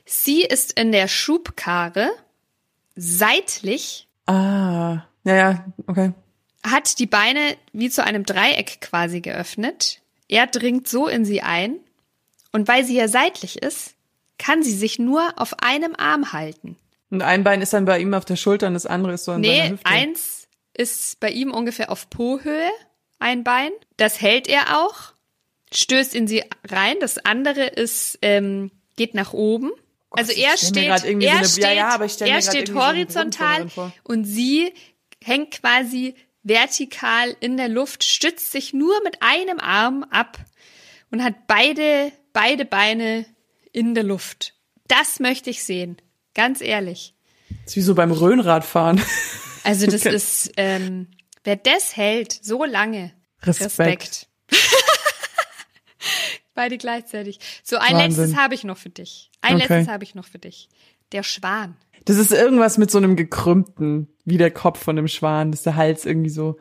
Sie ist in der Schubkarre seitlich Ah, ja, ja, okay. hat die Beine wie zu einem Dreieck quasi geöffnet. Er dringt so in sie ein. Und weil sie ja seitlich ist, kann sie sich nur auf einem Arm halten. Und ein Bein ist dann bei ihm auf der Schulter und das andere ist so an seiner Nee, Hüfte. eins ist bei ihm ungefähr auf Po-Höhe, ein Bein. Das hält er auch, stößt in sie rein. Das andere ist, ähm, geht nach oben. also ich er steht, so er eine- steht, ja, ja, er steht so horizontal und sie hängt quasi vertikal in der Luft, stützt sich nur mit einem Arm ab und hat beide, beide Beine in der Luft. Das möchte ich sehen. Ganz ehrlich. ist wie so beim Röhnradfahren. Also das Okay. ist, ähm, wer das hält, so lange. Respekt. Beide gleichzeitig. So, ein Wahnsinn. letztes habe ich noch für dich. Ein Okay. letztes habe ich noch für dich. Der Schwan. Das ist irgendwas mit so einem gekrümmten, wie der Kopf von einem Schwan, dass der Hals irgendwie so,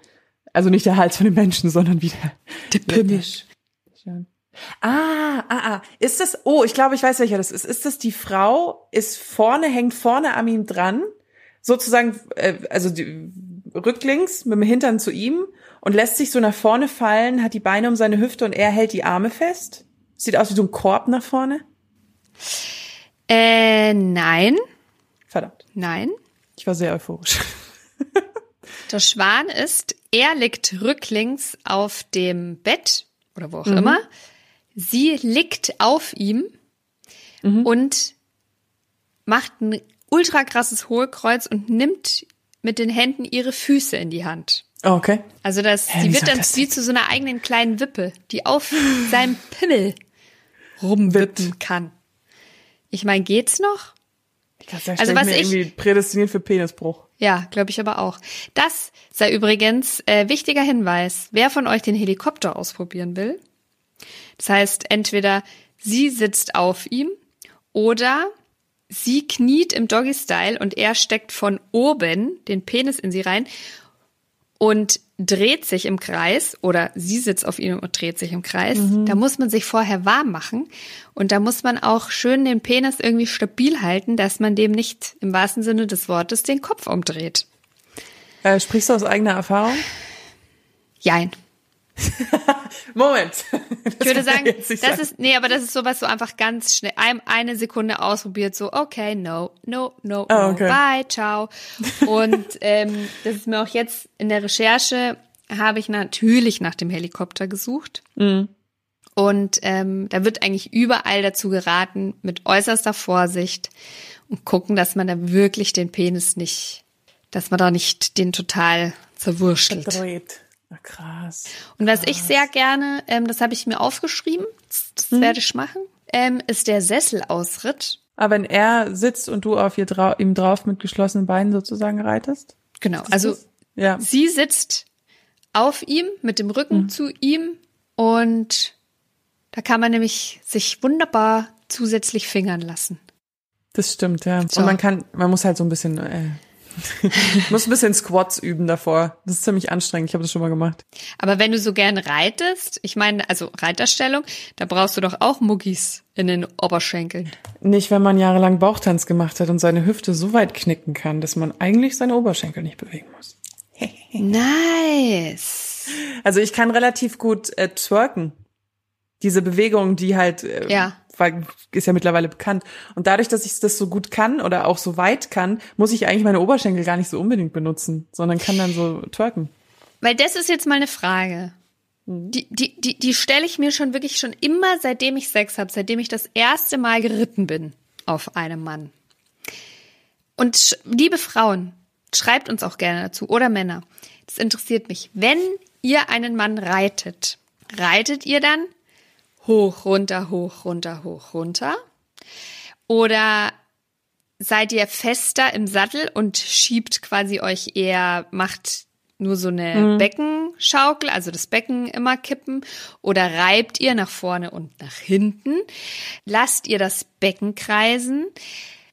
also nicht der Hals von dem Menschen, sondern wie der, Der Pimmel. Ah, ah, ah. Ist das, oh, ich glaube, ich weiß, welcher das ist. Ist das die Frau, ist vorne, hängt vorne an ihm dran, sozusagen, äh, also die, rücklings mit dem Hintern zu ihm und lässt sich so nach vorne fallen, hat die Beine um seine Hüfte und er hält die Arme fest? Sieht aus wie so ein Korb nach vorne? Äh, nein, Verdammt. nein. Ich war sehr euphorisch. Der Schwan ist, er liegt rücklings auf dem Bett oder wo auch Mhm. immer. Sie liegt auf ihm Mhm. und macht ein ultra krasses Hohlkreuz und nimmt mit den Händen ihre Füße in die Hand. Oh, okay. Also das, Hä, sie wie wird dann das wie zu so einer eigenen kleinen Wippe, die auf seinem Pimmel rumwippen kann. Ich meine, geht's noch? Ich glaub, da Also was ich- irgendwie prädestiniert für Penisbruch. Ja, glaube ich aber auch. Das sei übrigens äh, wichtiger Hinweis. Wer von euch den Helikopter ausprobieren will, das heißt entweder sie sitzt auf ihm oder sie kniet im Doggy-Style und er steckt von oben den Penis in sie rein und dreht sich im Kreis oder sie sitzt auf ihm und dreht sich im Kreis. Da muss man sich vorher warm machen und da muss man auch schön den Penis irgendwie stabil halten, dass man dem nicht im wahrsten Sinne des Wortes den Kopf umdreht. Äh, sprichst du aus eigener Erfahrung? Jein. Moment. Ich würde sagen, das ist, nee, aber das ist sowas so einfach ganz schnell, ein, eine Sekunde ausprobiert, so, okay, no, no, no, no, okay. bye, ciao. Und ähm, das ist mir auch jetzt in der Recherche, habe ich natürlich nach dem Helikopter gesucht. Mhm. Und ähm, da wird eigentlich überall dazu geraten, mit äußerster Vorsicht und gucken, dass man da wirklich den Penis nicht, dass man da nicht den total zerwurschtelt. Verdreht. Na, krass. Und was ich sehr gerne, ähm, das habe ich mir aufgeschrieben, das, das Hm. werde ich machen, ähm, ist der Sesselausritt. Aber wenn er sitzt und du auf ihr drau ihm drauf mit geschlossenen Beinen sozusagen reitest? Genau, also Ja. sie sitzt auf ihm mit dem Rücken Mhm. zu ihm und da kann man nämlich sich wunderbar zusätzlich fingern lassen. Das stimmt, ja. So. Und man kann, man muss halt so ein bisschen, äh, muss ein bisschen Squats üben davor. Das ist ziemlich anstrengend. Ich habe das schon mal gemacht. Aber wenn du so gern reitest, ich meine, also Reiterstellung, da brauchst du doch auch Muggis in den Oberschenkeln. Nicht, wenn man jahrelang Bauchtanz gemacht hat und seine Hüfte so weit knicken kann, dass man eigentlich seine Oberschenkel nicht bewegen muss. Nice. Also ich kann relativ gut äh, twerken. Diese Bewegung, die halt, äh, Ja. Weil, ist ja mittlerweile bekannt. Und dadurch, dass ich das so gut kann oder auch so weit kann, muss ich eigentlich meine Oberschenkel gar nicht so unbedingt benutzen, sondern kann dann so twerken. Weil das ist jetzt mal eine Frage. Die, die, die, die stelle ich mir schon wirklich schon immer, seitdem ich Sex habe, seitdem ich das erste Mal geritten bin auf einem Mann. Und liebe Frauen, schreibt uns auch gerne dazu oder Männer. Das interessiert mich. Wenn ihr einen Mann reitet, reitet ihr dann hoch, runter, hoch, runter, hoch, runter? Oder seid ihr fester im Sattel und schiebt quasi euch eher, macht nur so eine Beckenschaukel, also das Becken immer kippen, oder reibt ihr nach vorne und nach hinten? Lasst ihr das Becken kreisen?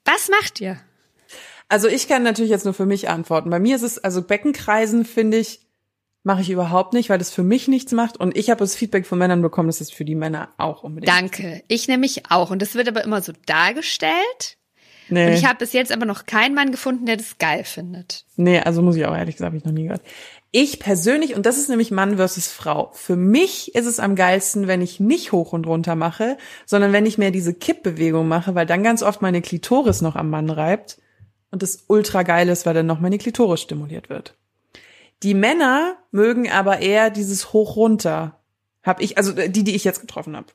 Was macht ihr? Also ich kann natürlich jetzt nur für mich antworten. Bei mir ist es, also Beckenkreisen finde ich, mache ich überhaupt nicht, weil das für mich nichts macht. Und ich habe das Feedback von Männern bekommen, dass es für die Männer auch unbedingt. Danke. Ich nämlich auch. Und das wird aber immer so dargestellt. Nee, Und ich habe bis jetzt aber noch keinen Mann gefunden, der das geil findet. nee, also muss ich auch ehrlich gesagt, habe ich noch nie gehört. Ich persönlich, und das ist nämlich Mann versus Frau. Für mich ist es am geilsten, wenn ich nicht hoch und runter mache, sondern wenn ich mehr diese Kippbewegung mache, weil dann ganz oft meine Klitoris noch am Mann reibt und das ultra geil ist, weil dann noch meine Klitoris stimuliert wird. Die Männer mögen aber eher dieses hoch runter. Hab ich, also die, die ich jetzt getroffen habe.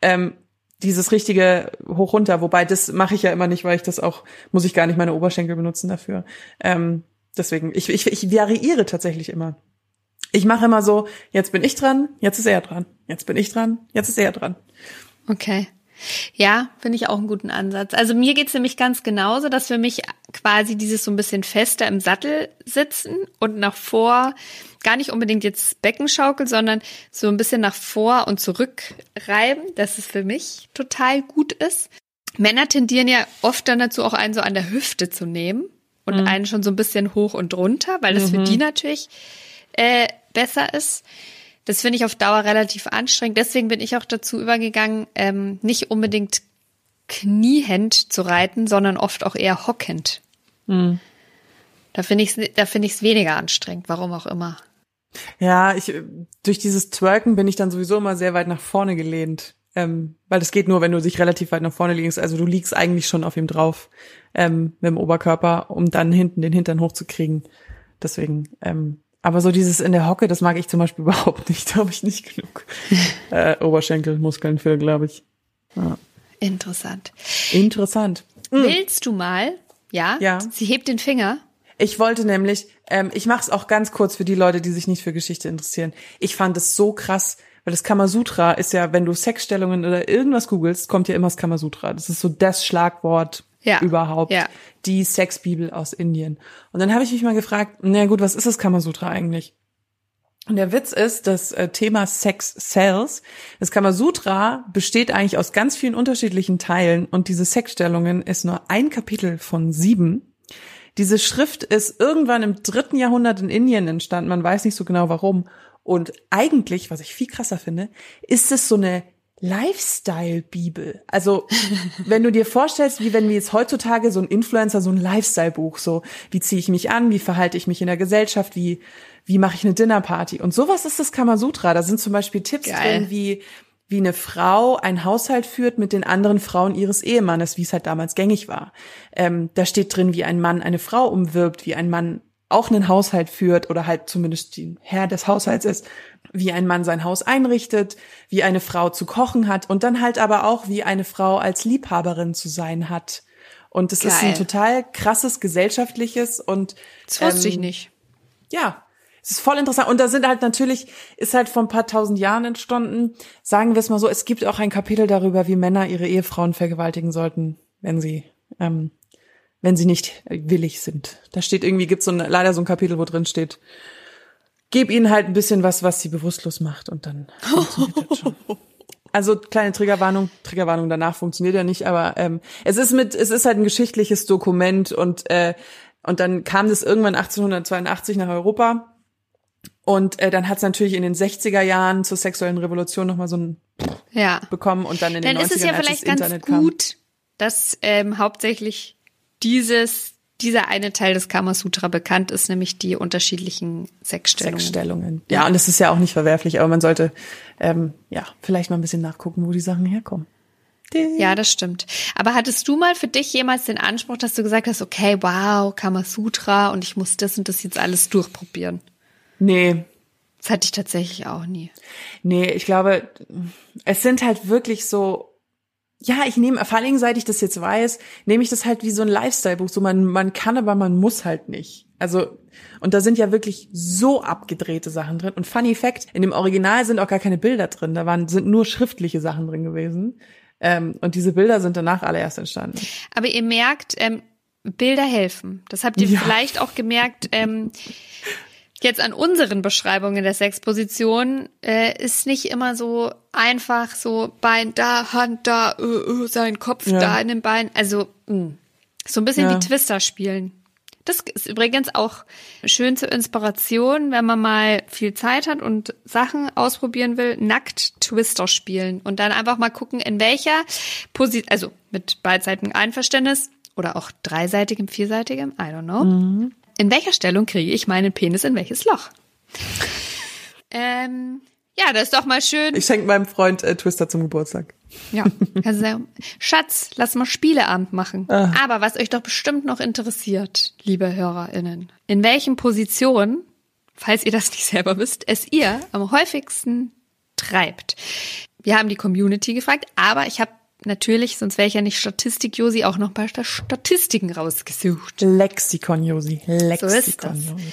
Ähm, dieses richtige hoch runter, wobei das mache ich ja immer nicht, weil ich das auch, muss ich gar nicht meine Oberschenkel benutzen dafür. Ähm, deswegen, ich, ich, ich variiere tatsächlich immer. Ich mache immer so, jetzt bin ich dran, jetzt ist er dran, jetzt bin ich dran, jetzt ist er dran. Okay. Ja, finde ich auch einen guten Ansatz. Also mir geht's nämlich ganz genauso, dass für mich quasi dieses so ein bisschen fester im Sattel sitzen und nach vor, gar nicht unbedingt jetzt Beckenschaukel, sondern so ein bisschen nach vor und zurück reiben, dass es für mich total gut ist. Männer tendieren ja oft dann dazu, auch einen so an der Hüfte zu nehmen und einen schon so ein bisschen hoch und runter, weil das für die natürlich äh, besser ist. Das finde ich auf Dauer relativ anstrengend. Deswegen bin ich auch dazu übergegangen, ähm, nicht unbedingt kniehend zu reiten, sondern oft auch eher hockend. Da finde ich es da finde ich es weniger anstrengend, warum auch immer. Ja, ich durch dieses Twerken bin ich dann sowieso immer sehr weit nach vorne gelehnt. Ähm, weil das geht nur, wenn du dich relativ weit nach vorne legst. Also du liegst eigentlich schon auf ihm drauf ähm, mit dem Oberkörper, um dann hinten den Hintern hochzukriegen. Deswegen, ähm, aber so dieses in der Hocke, das mag ich zum Beispiel überhaupt nicht. Da habe ich nicht genug äh, Oberschenkelmuskeln für, glaube ich. Interessant. Interessant. Willst du mal? Ja? Ja. Sie hebt den Finger. Ich wollte nämlich, ähm, ich mache es auch ganz kurz für die Leute, die sich nicht für Geschichte interessieren. Ich fand es so krass, weil das Kamasutra ist ja, wenn du Sexstellungen oder irgendwas googelst, kommt ja immer das Kamasutra. Das ist so das Schlagwort Ja, überhaupt. ja. Die Sexbibel aus Indien. Und dann habe ich mich mal gefragt, na gut, was ist das Kamasutra eigentlich? Und der Witz ist, das äh, Thema Sex Cells, das Kamasutra besteht eigentlich aus ganz vielen unterschiedlichen Teilen und diese Sexstellungen ist nur ein Kapitel von sieben. Diese Schrift ist irgendwann im dritten Jahrhundert in Indien entstanden, man weiß nicht so genau warum. Und eigentlich, was ich viel krasser finde, ist es so eine Lifestyle-Bibel. Also, wenn du dir vorstellst, wie wenn wir jetzt heutzutage so ein Influencer, so ein Lifestyle-Buch, so, wie ziehe ich mich an, wie verhalte ich mich in der Gesellschaft, wie, wie mache ich eine Dinnerparty? Und sowas ist das Kamasutra. Da sind zum Beispiel Tipps Geil. drin, wie, wie eine Frau einen Haushalt führt mit den anderen Frauen ihres Ehemannes, wie es halt damals gängig war. Ähm, da steht drin, wie ein Mann eine Frau umwirbt, wie ein Mann auch einen Haushalt führt oder halt zumindest die Herr des Haushalts ist, wie ein Mann sein Haus einrichtet, wie eine Frau zu kochen hat und dann halt aber auch, wie eine Frau als Liebhaberin zu sein hat. Und es ist ein total krasses gesellschaftliches und das wusste ähm, ich nicht. Ja, es ist voll interessant. Und da sind halt natürlich, ist halt vor ein paar tausend Jahren entstanden. Sagen wir es mal so, es gibt auch ein Kapitel darüber, wie Männer ihre Ehefrauen vergewaltigen sollten, wenn sie, ähm, wenn sie nicht willig sind. Da steht irgendwie, gibt es so ein, leider so ein Kapitel, wo drin steht, gib ihnen halt ein bisschen was, was sie bewusstlos macht und dann funktioniert das schon. Also kleine Triggerwarnung, Triggerwarnung danach funktioniert ja nicht, aber ähm, es ist mit, es ist halt ein geschichtliches Dokument und äh, und dann kam das irgendwann 1882 nach Europa und äh, dann hat es natürlich in den 60er Jahren zur sexuellen Revolution nochmal so ein ja. bekommen und dann in den dann 90ern, ist es ja vielleicht ganz Internet gut, kam. dass ähm, hauptsächlich dieses dieser eine Teil des Kamasutra bekannt ist, nämlich die unterschiedlichen Sexstellungen. Sexstellungen. Ja, und das ist ja auch nicht verwerflich, aber man sollte ähm, ja vielleicht mal ein bisschen nachgucken, wo die Sachen herkommen. Ja, das stimmt. Aber hattest du mal für dich jemals den Anspruch, dass du gesagt hast, okay, wow, Kamasutra und ich muss das und das jetzt alles durchprobieren? Nee. Das hatte ich tatsächlich auch nie. Nee, ich glaube, es sind halt wirklich so ja, ich nehme, vor allem seit ich das jetzt weiß, nehme ich das halt wie so ein Lifestyle-Buch. So man, man kann, aber man muss halt nicht. Also, und da sind ja wirklich so abgedrehte Sachen drin. Und funny fact, in dem Original sind auch gar keine Bilder drin. Da waren, sind nur schriftliche Sachen drin gewesen. Ähm, und diese Bilder sind danach alle erst entstanden. Aber ihr merkt, ähm, Bilder helfen. Das habt ihr ja. vielleicht auch gemerkt. Ähm, Jetzt an unseren Beschreibungen der Sexposition äh, ist nicht immer so einfach so Bein da, Hand da, uh, uh, sein Kopf ja. da in den Bein. Also mh. Mm, so ein bisschen ja. wie Twister spielen. Das ist übrigens auch schön zur Inspiration, wenn man mal viel Zeit hat und Sachen ausprobieren will, nackt Twister spielen und dann einfach mal gucken, in welcher Position, also mit beidseitigem Einverständnis oder auch dreiseitigem, vierseitigem, I don't know. Mhm in welcher Stellung kriege ich meinen Penis in welches Loch? ähm, ja, das ist doch mal schön. Ich schenke meinem Freund äh, Twister zum Geburtstag. Ja, also, Schatz, lass mal Spieleabend machen. Ah. Aber was euch doch bestimmt noch interessiert, liebe HörerInnen, in welchen Positionen, falls ihr das nicht selber wisst, es ihr am häufigsten treibt. Wir haben die Community gefragt, aber ich habe natürlich, sonst wäre ich ja nicht Statistik Josi, auch noch ein paar Statistiken rausgesucht. Lexikon Josi, Lexikon so ist das. Josi.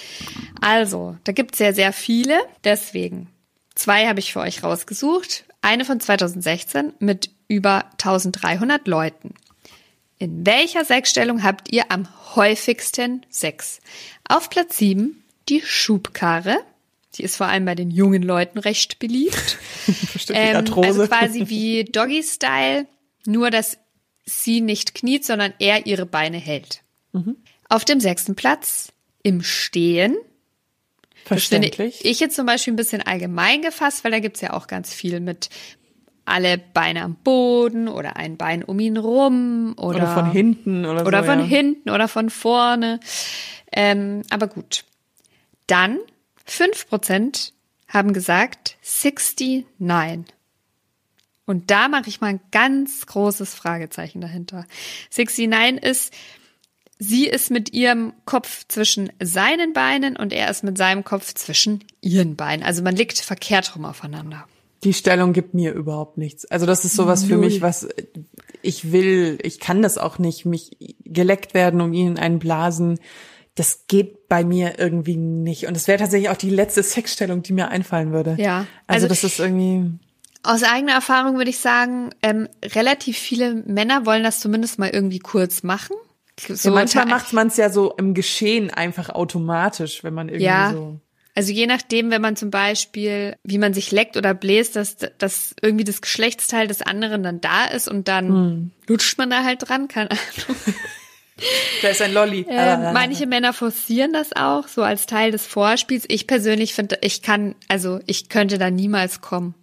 Also, da gibt's ja sehr viele, deswegen zwei habe ich für euch rausgesucht. Eine von 2016 mit über 1300 Leuten. In welcher Sexstellung habt ihr am häufigsten Sex? Auf Platz 7 die Schubkarre. Die ist vor allem bei den jungen Leuten recht beliebt. ähm, also quasi wie Doggy Style nur, dass sie nicht kniet, sondern er ihre Beine hält. Mhm. Auf dem sechsten Platz im Stehen. Verständlich. Das finde ich jetzt zum Beispiel ein bisschen allgemein gefasst, weil da gibt's ja auch ganz viel mit alle Beine am Boden oder ein Bein um ihn rum oder, oder von hinten oder, oder so, von ja. hinten oder von vorne. Ähm, aber gut. Dann fünf Prozent haben gesagt 69. Und da mache ich mal ein ganz großes Fragezeichen dahinter. 69 ist, sie ist mit ihrem Kopf zwischen seinen Beinen und er ist mit seinem Kopf zwischen ihren Beinen. Also man liegt verkehrt rum aufeinander. Die Stellung gibt mir überhaupt nichts. Also das ist sowas Null. für mich, was ich will, ich kann das auch nicht, mich geleckt werden, um ihn in einen blasen. Das geht bei mir irgendwie nicht. Und es wäre tatsächlich auch die letzte Sexstellung, die mir einfallen würde. Ja. Also, also das ist irgendwie. Aus eigener Erfahrung würde ich sagen, ähm, relativ viele Männer wollen das zumindest mal irgendwie kurz machen. So ja, manchmal macht man es ja so im Geschehen einfach automatisch, wenn man irgendwie ja. so. Also je nachdem, wenn man zum Beispiel, wie man sich leckt oder bläst, dass, dass irgendwie das Geschlechtsteil des anderen dann da ist und dann hm. lutscht man da halt dran, keine Ahnung. Da ist ein Lolli. Äh, manche Männer forcieren das auch so als Teil des Vorspiels. Ich persönlich finde, ich kann, also ich könnte da niemals kommen.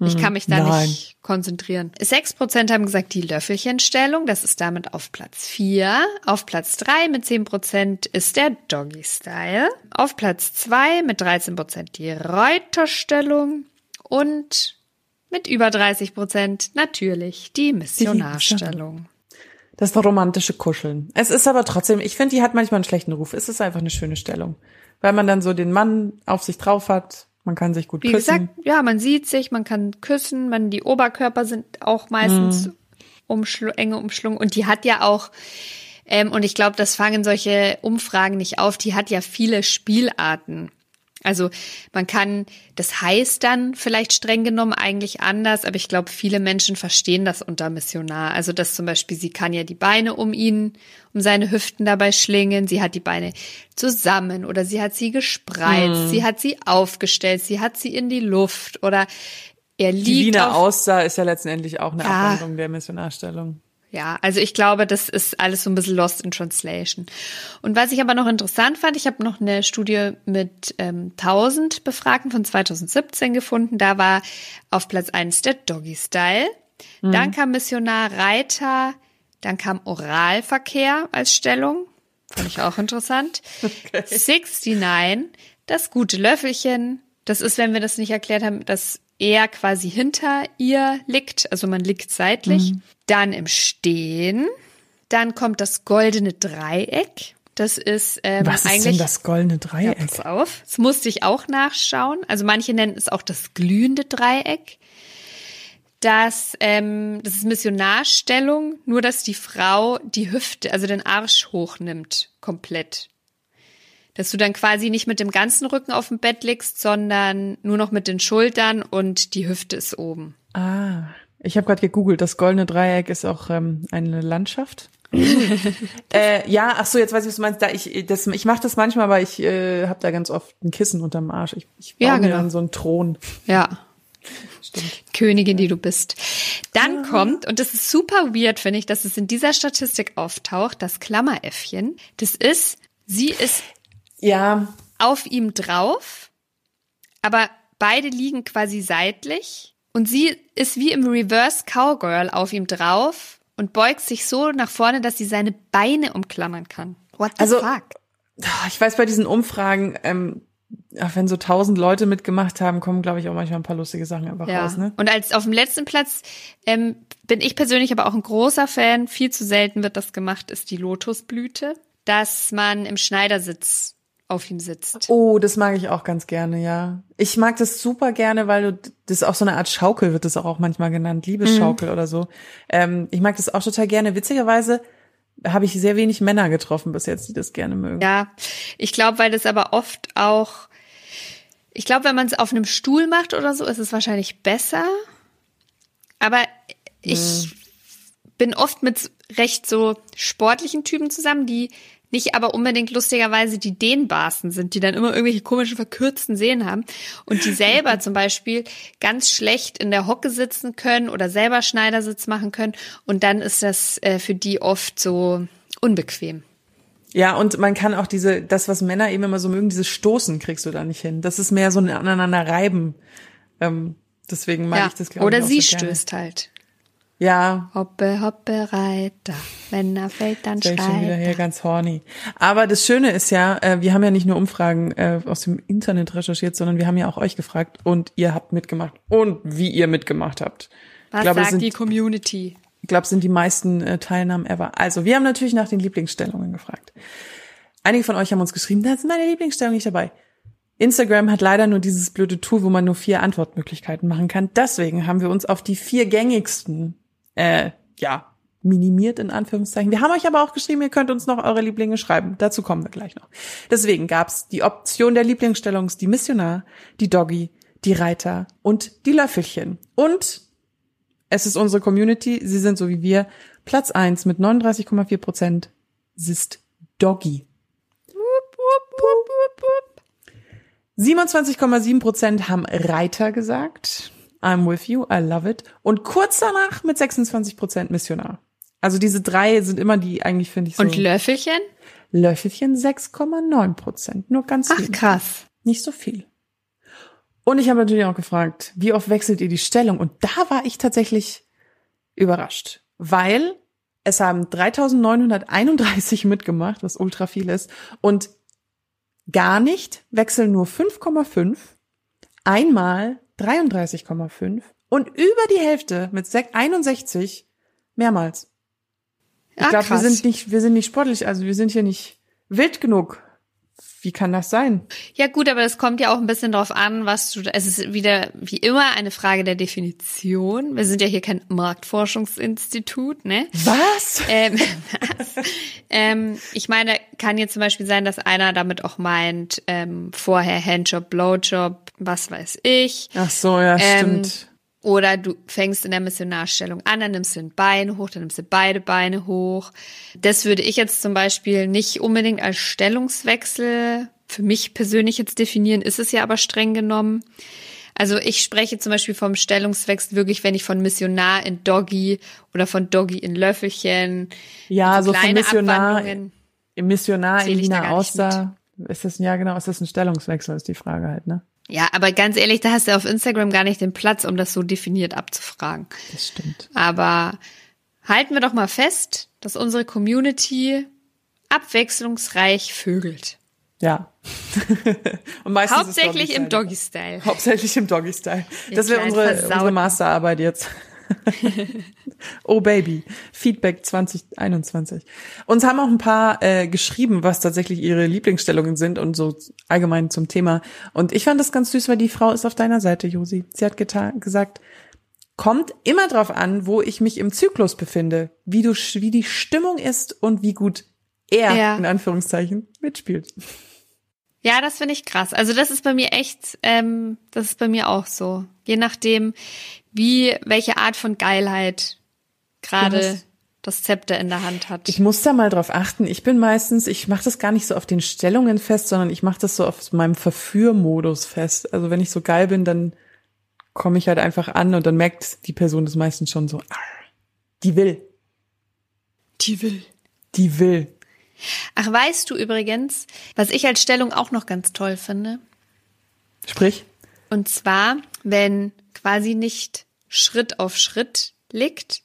Ich kann mich da Nein. nicht konzentrieren. Sechs Prozent haben gesagt, die Löffelchenstellung. Das ist damit auf Platz vier. Auf Platz drei mit zehn Prozent ist der Doggy Style. Auf Platz zwei mit 13 Prozent die Reuterstellung. Und mit über 30 Prozent natürlich die Missionarstellung. Das romantische Kuscheln. Es ist aber trotzdem, ich finde, die hat manchmal einen schlechten Ruf. Es ist einfach eine schöne Stellung. Weil man dann so den Mann auf sich drauf hat. Man kann sich gut Wie küssen. gesagt, ja, man sieht sich, man kann küssen, man, die Oberkörper sind auch meistens Mhm. umschlu enge umschlungen. Und die hat ja auch, ähm, und ich glaube, das fangen solche Umfragen nicht auf, die hat ja viele Spielarten. Also man kann, das heißt dann vielleicht streng genommen eigentlich anders, aber ich glaube, viele Menschen verstehen das unter Missionar. Also dass zum Beispiel, sie kann ja die Beine um ihn, um seine Hüften dabei schlingen, sie hat die Beine zusammen oder sie hat sie gespreizt, sie hat sie aufgestellt, sie hat sie in die Luft oder er Die liegt Wiener auf, aussah ist ja letztendlich auch eine Ja. Abwandlung der Missionarstellung. Ja, also ich glaube, das ist alles so ein bisschen lost in translation. Und was ich aber noch interessant fand, ich habe noch eine Studie mit ähm, 1000 Befragten von 2017 gefunden. Da war auf Platz eins der Doggy Style. Dann kam Missionar Reiter, dann kam Oralverkehr als Stellung. Fand ich auch interessant. 69, das gute Löffelchen. Das ist, wenn wir das nicht erklärt haben, dass er quasi hinter ihr liegt, also man liegt seitlich. Dann im Stehen. Dann kommt das goldene Dreieck. Das ist ähm, Was ist eigentlich denn das goldene ja, Dreieck? pass auf. Das musste ich auch nachschauen. Also manche nennen es auch das glühende Dreieck. Das, ähm, das ist Missionarstellung, nur dass die Frau die Hüfte, also den Arsch hochnimmt, komplett. Dass du dann quasi nicht mit dem ganzen Rücken auf dem Bett liegst, sondern nur noch mit den Schultern und die Hüfte ist oben. Ah, ich habe gerade gegoogelt. Das goldene Dreieck ist auch ähm, eine Landschaft. äh, ja, ach so, jetzt weiß ich, was du meinst. Da ich das, ich mache das manchmal, aber ich äh, habe da ganz oft ein Kissen unterm Arsch. Ich, ich baue Ja, mir genau. dann so einen Thron. Ja. Stimmt. Königin, die du bist. Dann kommt, und das ist super weird, finde ich, dass es in dieser Statistik auftaucht, das Klammeräffchen. Das ist, sie ist Ja, auf ihm drauf, aber beide liegen quasi seitlich und sie ist wie im Reverse Cowgirl auf ihm drauf und beugt sich so nach vorne, dass sie seine Beine umklammern kann. What the Also- fuck? ich weiß bei diesen Umfragen, ähm, auch wenn so tausend Leute mitgemacht haben, kommen, glaube ich, auch manchmal ein paar lustige Sachen einfach Ja. raus. Ne? Und als auf dem letzten Platz ähm, bin ich persönlich aber auch ein großer Fan. Viel zu selten wird das gemacht, ist die Lotusblüte, dass man im Schneidersitz auf ihm sitzt. Oh, das mag ich auch ganz gerne, ja. Ich mag das super gerne, weil du, das ist auch so eine Art Schaukel, wird das auch manchmal genannt, Liebesschaukel oder so. Ähm, ich mag das auch total gerne. Witzigerweise habe ich sehr wenig Männer getroffen bis jetzt, die das gerne mögen. Ja, ich glaube, weil das aber oft auch, ich glaube, wenn man es auf einem Stuhl macht oder so, ist es wahrscheinlich besser. Aber ich bin oft mit recht so sportlichen Typen zusammen, die nicht aber unbedingt lustigerweise die Dehnbarsten sind, die dann immer irgendwelche komischen verkürzten Sehnen haben und die selber zum Beispiel ganz schlecht in der Hocke sitzen können oder selber Schneidersitz machen können und dann ist das äh, für die oft so unbequem. Ja, und man kann auch diese, das, was Männer eben immer so mögen, dieses Stoßen kriegst du da nicht hin. Das ist mehr so ein aneinander reiben. Ähm, deswegen mag Ja. ich das, glaube Oder ich, auch sie so stößt halt. Ja, Hoppe, hoppe, Reiter. Wenn er fällt, dann Stell ich schon wieder schreit hier er. ganz horny. Aber das Schöne ist ja, äh, wir haben ja nicht nur Umfragen äh, aus dem Internet recherchiert, sondern wir haben ja auch euch gefragt und ihr habt mitgemacht und wie ihr mitgemacht habt. Was ich glaube, sagt sind, die Community? ich glaube, es sind die meisten äh, Teilnahmen ever. Also, wir haben natürlich nach den Lieblingsstellungen gefragt. Einige von euch haben uns geschrieben, da ist meine Lieblingsstellung nicht dabei. Instagram hat leider nur dieses blöde Tool, wo man nur vier Antwortmöglichkeiten machen kann. Deswegen haben wir uns auf die vier gängigsten, äh, ja, minimiert in Anführungszeichen. Wir haben euch aber auch geschrieben, ihr könnt uns noch eure Lieblinge schreiben. Dazu kommen wir gleich noch. Deswegen gab's die Option der Lieblingsstellung, die Missionar, die Doggy, die Reiter und die Löffelchen. Und es ist unsere Community, sie sind so wie wir. Platz eins mit 39,4 Prozent ist Doggy. 27,7 Prozent haben Reiter gesagt. I'm with you, I love it. Und kurz danach mit 26 Prozent Missionar. Also diese drei sind immer die eigentlich, finde ich, so. Und Löffelchen? Löffelchen 6,9 Prozent. Nur ganz Ach, krass. Nicht so viel. Und ich habe natürlich auch gefragt, wie oft wechselt ihr die Stellung? Und da war ich tatsächlich überrascht, weil es haben 3931 mitgemacht, was ultra viel ist. Und gar nicht wechseln nur 5,5, einmal 33,5 und über die Hälfte mit 61 mehrmals. Ich Ah, glaube, wir sind nicht, wir sind nicht sportlich, also wir sind hier nicht wild genug. Wie kann das sein? Ja gut, aber das kommt ja auch ein bisschen drauf an, was du. Es ist wieder wie immer eine Frage der Definition. Wir sind ja hier kein Marktforschungsinstitut, ne? Was? Ähm, was? ähm, ich meine, kann jetzt zum Beispiel sein, dass einer damit auch meint, ähm, vorher Handjob, Blowjob, was weiß ich. Ach so, ja, Ähm, stimmt. Oder du fängst in der Missionarstellung an, dann nimmst du ein Bein hoch, dann nimmst du beide Beine hoch. Das würde ich jetzt zum Beispiel nicht unbedingt als Stellungswechsel für mich persönlich jetzt definieren, ist es ja aber streng genommen. Also ich spreche zum Beispiel vom Stellungswechsel wirklich, wenn ich von Missionar in Doggy oder von Doggy in Löffelchen. Ja, so von kleine Missionar, im Missionar in nicht Auster. Ist das, ja genau, ist das ein Stellungswechsel, ist die Frage halt, ne? Ja, aber ganz ehrlich, da hast du auf Instagram gar nicht den Platz, um das so definiert abzufragen. Das stimmt. Aber halten wir doch mal fest, dass unsere Community abwechslungsreich vögelt. Ja. Und meistens ist Hauptsächlich im Doggy-Style. Hauptsächlich im Doggy-Style. Das wäre unsere, unsere Masterarbeit jetzt. oh Baby, Feedback 2021. Uns haben auch ein paar äh, geschrieben, was tatsächlich ihre Lieblingsstellungen sind und so allgemein zum Thema. Und ich fand das ganz süß, weil die Frau ist auf deiner Seite, Josi. Sie hat gesagt, kommt immer drauf an, wo ich mich im Zyklus befinde, wie du, wie die Stimmung ist und wie gut er, Ja. in Anführungszeichen, mitspielt. Ja, das finde ich krass. Also das ist bei mir echt, ähm, das ist bei mir auch so. Je nachdem, wie, welche Art von Geilheit gerade das Zepter in der Hand hat. Ich muss da mal drauf achten. Ich bin meistens, ich mache das gar nicht so auf den Stellungen fest, sondern ich mache das so auf meinem Verführmodus fest. Also wenn ich so geil bin, dann komme ich halt einfach an und dann merkt die Person das meistens schon so, "Arr, die will, Die will. die will. Ach, weißt du übrigens, was ich als Stellung auch noch ganz toll finde? Sprich, Und zwar, wenn quasi nicht Schritt auf Schritt liegt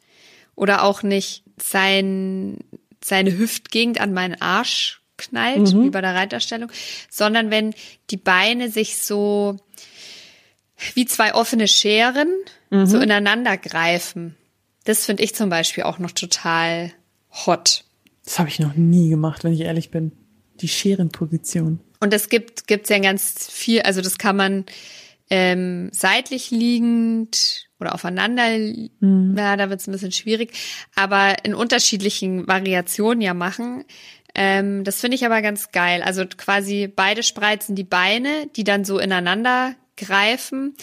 oder auch nicht sein, seine Hüftgegend an meinen Arsch knallt, wie bei der Reiterstellung, sondern wenn die Beine sich so wie zwei offene Scheren so ineinander greifen. Das finde ich zum Beispiel auch noch total hot. das habe ich noch nie gemacht, wenn ich ehrlich bin. Die Scherenposition. Und es gibt gibt's ja ganz viel, also das kann man ähm, seitlich liegend oder aufeinander, ja, da wird's ein bisschen schwierig, aber in unterschiedlichen Variationen ja machen. Ähm, das finde ich aber ganz geil. Also quasi beide spreizen die Beine, die dann so ineinander greifen.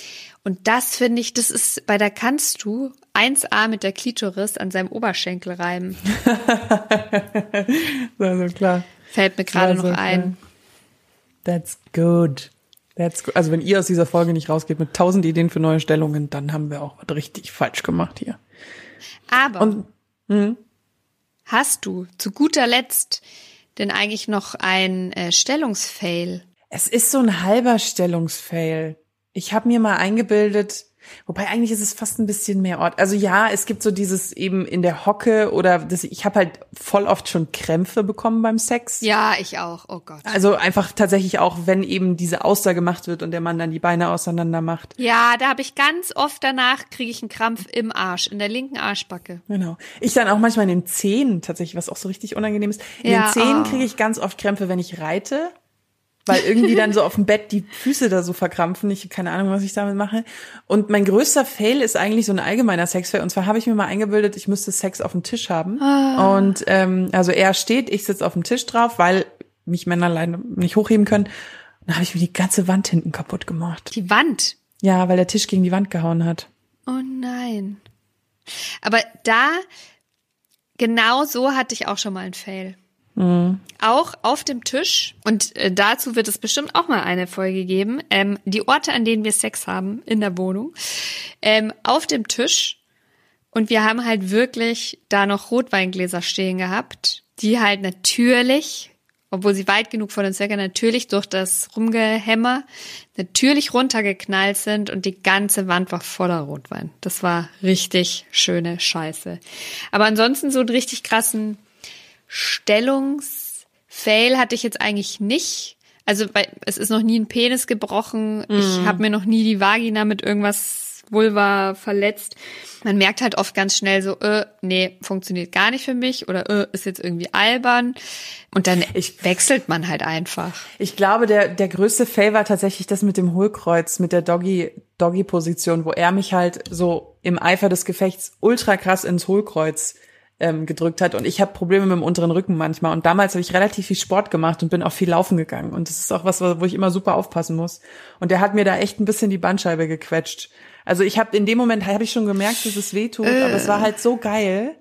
Und das finde ich, das ist, bei der kannst du 1A mit der Klitoris an seinem Oberschenkel reiben. Also klar. Fällt mir gerade Also, noch ein. That's good. That's good. Also wenn ihr aus dieser Folge nicht rausgeht mit tausend Ideen für neue Stellungen, dann haben wir auch was richtig falsch gemacht hier. Aber Und Hast du zu guter Letzt denn eigentlich noch ein äh, Stellungsfail? Es ist so ein halber Stellungsfail. Ich habe mir mal eingebildet, wobei eigentlich ist es fast ein bisschen mehr Ort. Also ja, es gibt so dieses eben in der Hocke oder das, ich habe halt voll oft schon Krämpfe bekommen beim Sex. Ja, ich auch. Oh Gott. Also einfach tatsächlich auch, wenn eben diese Auster gemacht wird und der Mann dann die Beine auseinander macht. Ja, da habe ich ganz oft danach kriege ich einen Krampf im Arsch, in der linken Arschbacke. Genau. Ich dann auch manchmal in den Zehen tatsächlich, was auch so richtig unangenehm ist. In Ja, den Zehen oh. kriege ich ganz oft Krämpfe, wenn ich reite, weil irgendwie dann so auf dem Bett die Füße da so verkrampfen. Ich habe keine Ahnung, was ich damit mache. Und mein größter Fail ist eigentlich so ein allgemeiner Sexfail. Und zwar habe ich mir mal eingebildet, ich müsste Sex auf dem Tisch haben. Ah. Und ähm, also er steht, ich sitze auf dem Tisch drauf, weil mich Männer leider nicht hochheben können. Und dann habe ich mir die ganze Wand hinten kaputt gemacht. Die Wand. Ja, weil der Tisch gegen die Wand gehauen hat. Oh nein. Aber da, genau so hatte ich auch schon mal einen Fail. Auch auf dem Tisch, und äh, dazu wird es bestimmt auch mal eine Folge geben, ähm, die Orte, an denen wir Sex haben in der Wohnung, ähm, auf dem Tisch. Und wir haben halt wirklich da noch Rotweingläser stehen gehabt, die halt natürlich, obwohl sie weit genug von uns weg natürlich durch das Rumgehämmer natürlich runtergeknallt sind und die ganze Wand war voller Rotwein. Das war richtig schöne Scheiße. Aber ansonsten so einen richtig krassen Stellungsfail hatte ich jetzt eigentlich nicht. Also weil es ist noch nie ein Penis gebrochen. Ich habe mir noch nie die Vagina mit irgendwas Vulva verletzt. Man merkt halt oft ganz schnell so, äh, nee, funktioniert gar nicht für mich oder äh, ist jetzt irgendwie albern. Und dann ich, wechselt man halt einfach. Ich glaube, der, der größte Fail war tatsächlich das mit dem Hohlkreuz, mit der Doggy, Doggy-Position, wo er mich halt so im Eifer des Gefechts ultra krass ins Hohlkreuz ähm, gedrückt hat. Und ich habe Probleme mit dem unteren Rücken manchmal. Und damals habe ich relativ viel Sport gemacht und bin auch viel laufen gegangen. Und das ist auch was, wo ich immer super aufpassen muss. Und der hat mir da echt ein bisschen die Bandscheibe gequetscht. Also ich habe in dem Moment habe ich schon gemerkt, dass es weh tut, äh. aber es war halt so geil.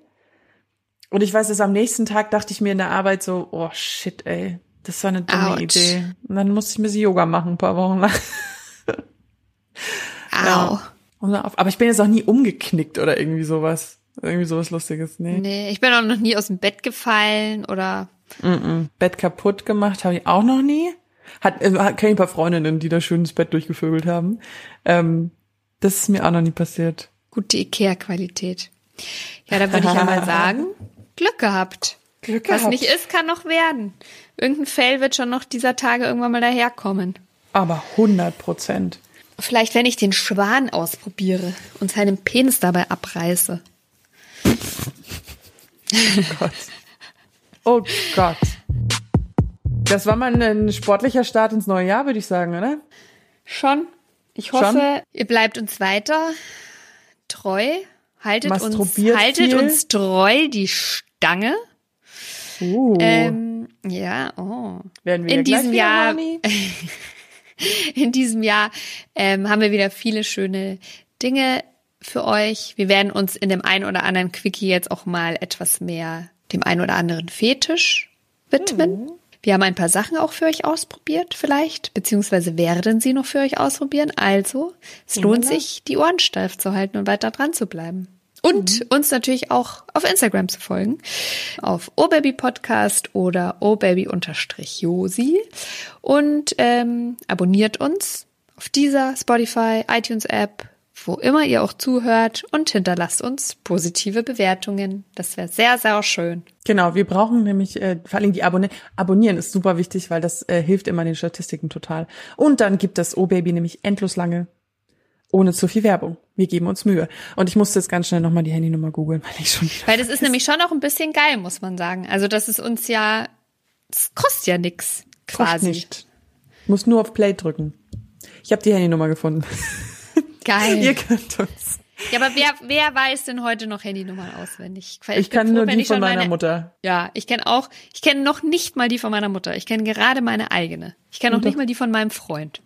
Und ich weiß, dass am nächsten Tag dachte ich mir in der Arbeit so, oh shit, ey, das war eine dumme Ouch. Idee. Und dann musste ich mir sie Yoga machen, ein paar Wochen lang. Au. Ja. Aber ich bin jetzt auch nie umgeknickt oder irgendwie sowas. Irgendwie sowas Lustiges, nee. Nee, ich bin auch noch nie aus dem Bett gefallen oder. Mm -mm. Bett kaputt gemacht habe ich auch noch nie. Hat, äh, kenne ich ein paar Freundinnen, die da schön ins Bett durchgevögelt haben. Ähm, das ist mir auch noch nie passiert. Gute Ikea-Qualität. Ja, da würde ich ja mal sagen, Glück gehabt. Glück gehabt. Was nicht ist, kann noch werden. Irgendein Fail wird schon noch dieser Tage irgendwann mal daherkommen. Aber 100 Prozent. Vielleicht, wenn ich den Schwan ausprobiere und seinen Penis dabei abreiße. Oh Gott. Oh Gott. Das war mal ein sportlicher Start ins neue Jahr, würde ich sagen, oder? Schon. Ich hoffe, Schon? ihr bleibt uns weiter treu. Haltet uns, haltet uns treu die Stange. Uh. Ähm, ja, oh. Werden wir in diesem Jahr, in diesem Jahr ähm, haben wir wieder viele schöne Dinge für euch. Wir werden uns in dem einen oder anderen Quickie jetzt auch mal etwas mehr dem einen oder anderen Fetisch widmen. Mhm. Wir haben ein paar Sachen auch für euch ausprobiert, vielleicht, beziehungsweise werden sie noch für euch ausprobieren. Also, es ja, lohnt sich, die Ohren steif zu halten und weiter dran zu bleiben. Und mhm. uns natürlich auch auf Instagram zu folgen. Auf obabypodcast oder obaby-josi. Und ähm, abonniert uns auf dieser Spotify, iTunes App, wo immer ihr auch zuhört und hinterlasst uns positive Bewertungen. Das wäre sehr, sehr schön. Genau, wir brauchen nämlich äh, vor allem die Abonnieren. Abonnieren ist super wichtig, weil das äh, hilft immer den Statistiken total. Und dann gibt das O-Baby nämlich endlos lange ohne zu viel Werbung. Wir geben uns Mühe. Und ich musste jetzt ganz schnell nochmal die Handynummer googeln, weil ich schon Weil das ist nämlich schon auch ein bisschen geil, muss man sagen. Also das ist uns ja, das kostet ja nix quasi. Kostet nicht. Muss nur auf Play drücken. Ich habe die Handynummer gefunden. Geil. Ihr könnt uns. Ja, aber wer, wer weiß denn heute noch Handynummern auswendig? Ich, ich kann froh, nur die von meiner meine, Mutter. Ja, ich kenne auch, ich kenne noch nicht mal die von meiner Mutter. Ich kenne gerade meine eigene. Ich kenne noch nicht mal die von meinem Freund.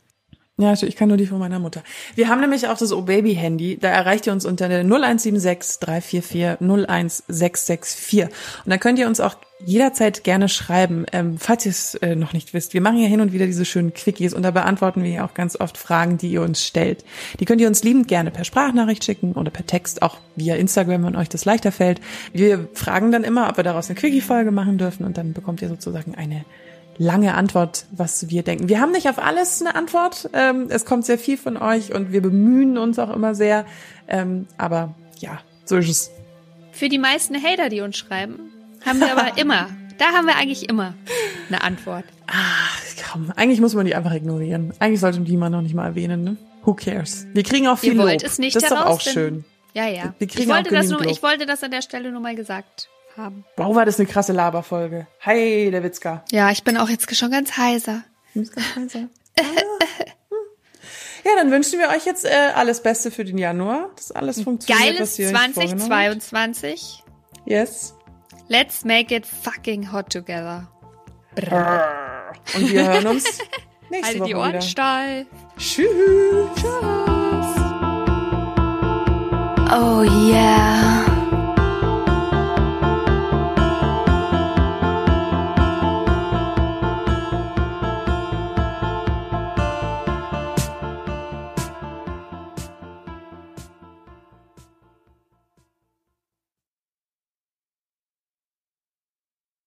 Ja, ich kann nur die von meiner Mutter. Wir haben nämlich auch das O-Baby-Handy. Da erreicht ihr uns unter der 0176 344 01664. Und da könnt ihr uns auch jederzeit gerne schreiben, ähm, falls ihr es äh, noch nicht wisst. Wir machen ja hin und wieder diese schönen Quickies und da beantworten wir ja auch ganz oft Fragen, die ihr uns stellt. Die könnt ihr uns liebend gerne per Sprachnachricht schicken oder per Text, auch via Instagram, wenn euch das leichter fällt. Wir fragen dann immer, ob wir daraus eine Quickie-Folge machen dürfen und dann bekommt ihr sozusagen eine lange Antwort, was wir denken. Wir haben nicht auf alles eine Antwort. Ähm, es kommt sehr viel von euch und wir bemühen uns auch immer sehr. Ähm, aber ja, so ist es. Für die meisten Hater, die uns schreiben, haben wir aber immer, da haben wir eigentlich immer eine Antwort. Ach, komm, eigentlich muss man die einfach ignorieren. Eigentlich sollte man die mal noch nicht mal erwähnen, ne? Who cares? Wir kriegen auch viel Ihr wollt Lob. Es nicht das ist doch auch schön. Ja, ja. Wir kriegen ich, wollte auch das nur, Lob. ich wollte das an der Stelle nur mal gesagt haben. Wow, war das eine krasse Laberfolge. Hi, der Witzka. Ja, ich bin auch jetzt schon ganz heiser. Du bist ganz heiser. Ah. Ja, dann wünschen wir euch jetzt äh, alles Beste für den Januar, dass alles funktioniert. Geiles 2022. Yes. Let's make it fucking hot together. Brrr. Und wir hören uns nächste Halte Woche die Ohren wieder. steif. Tschüss. Tschüss. Oh yeah.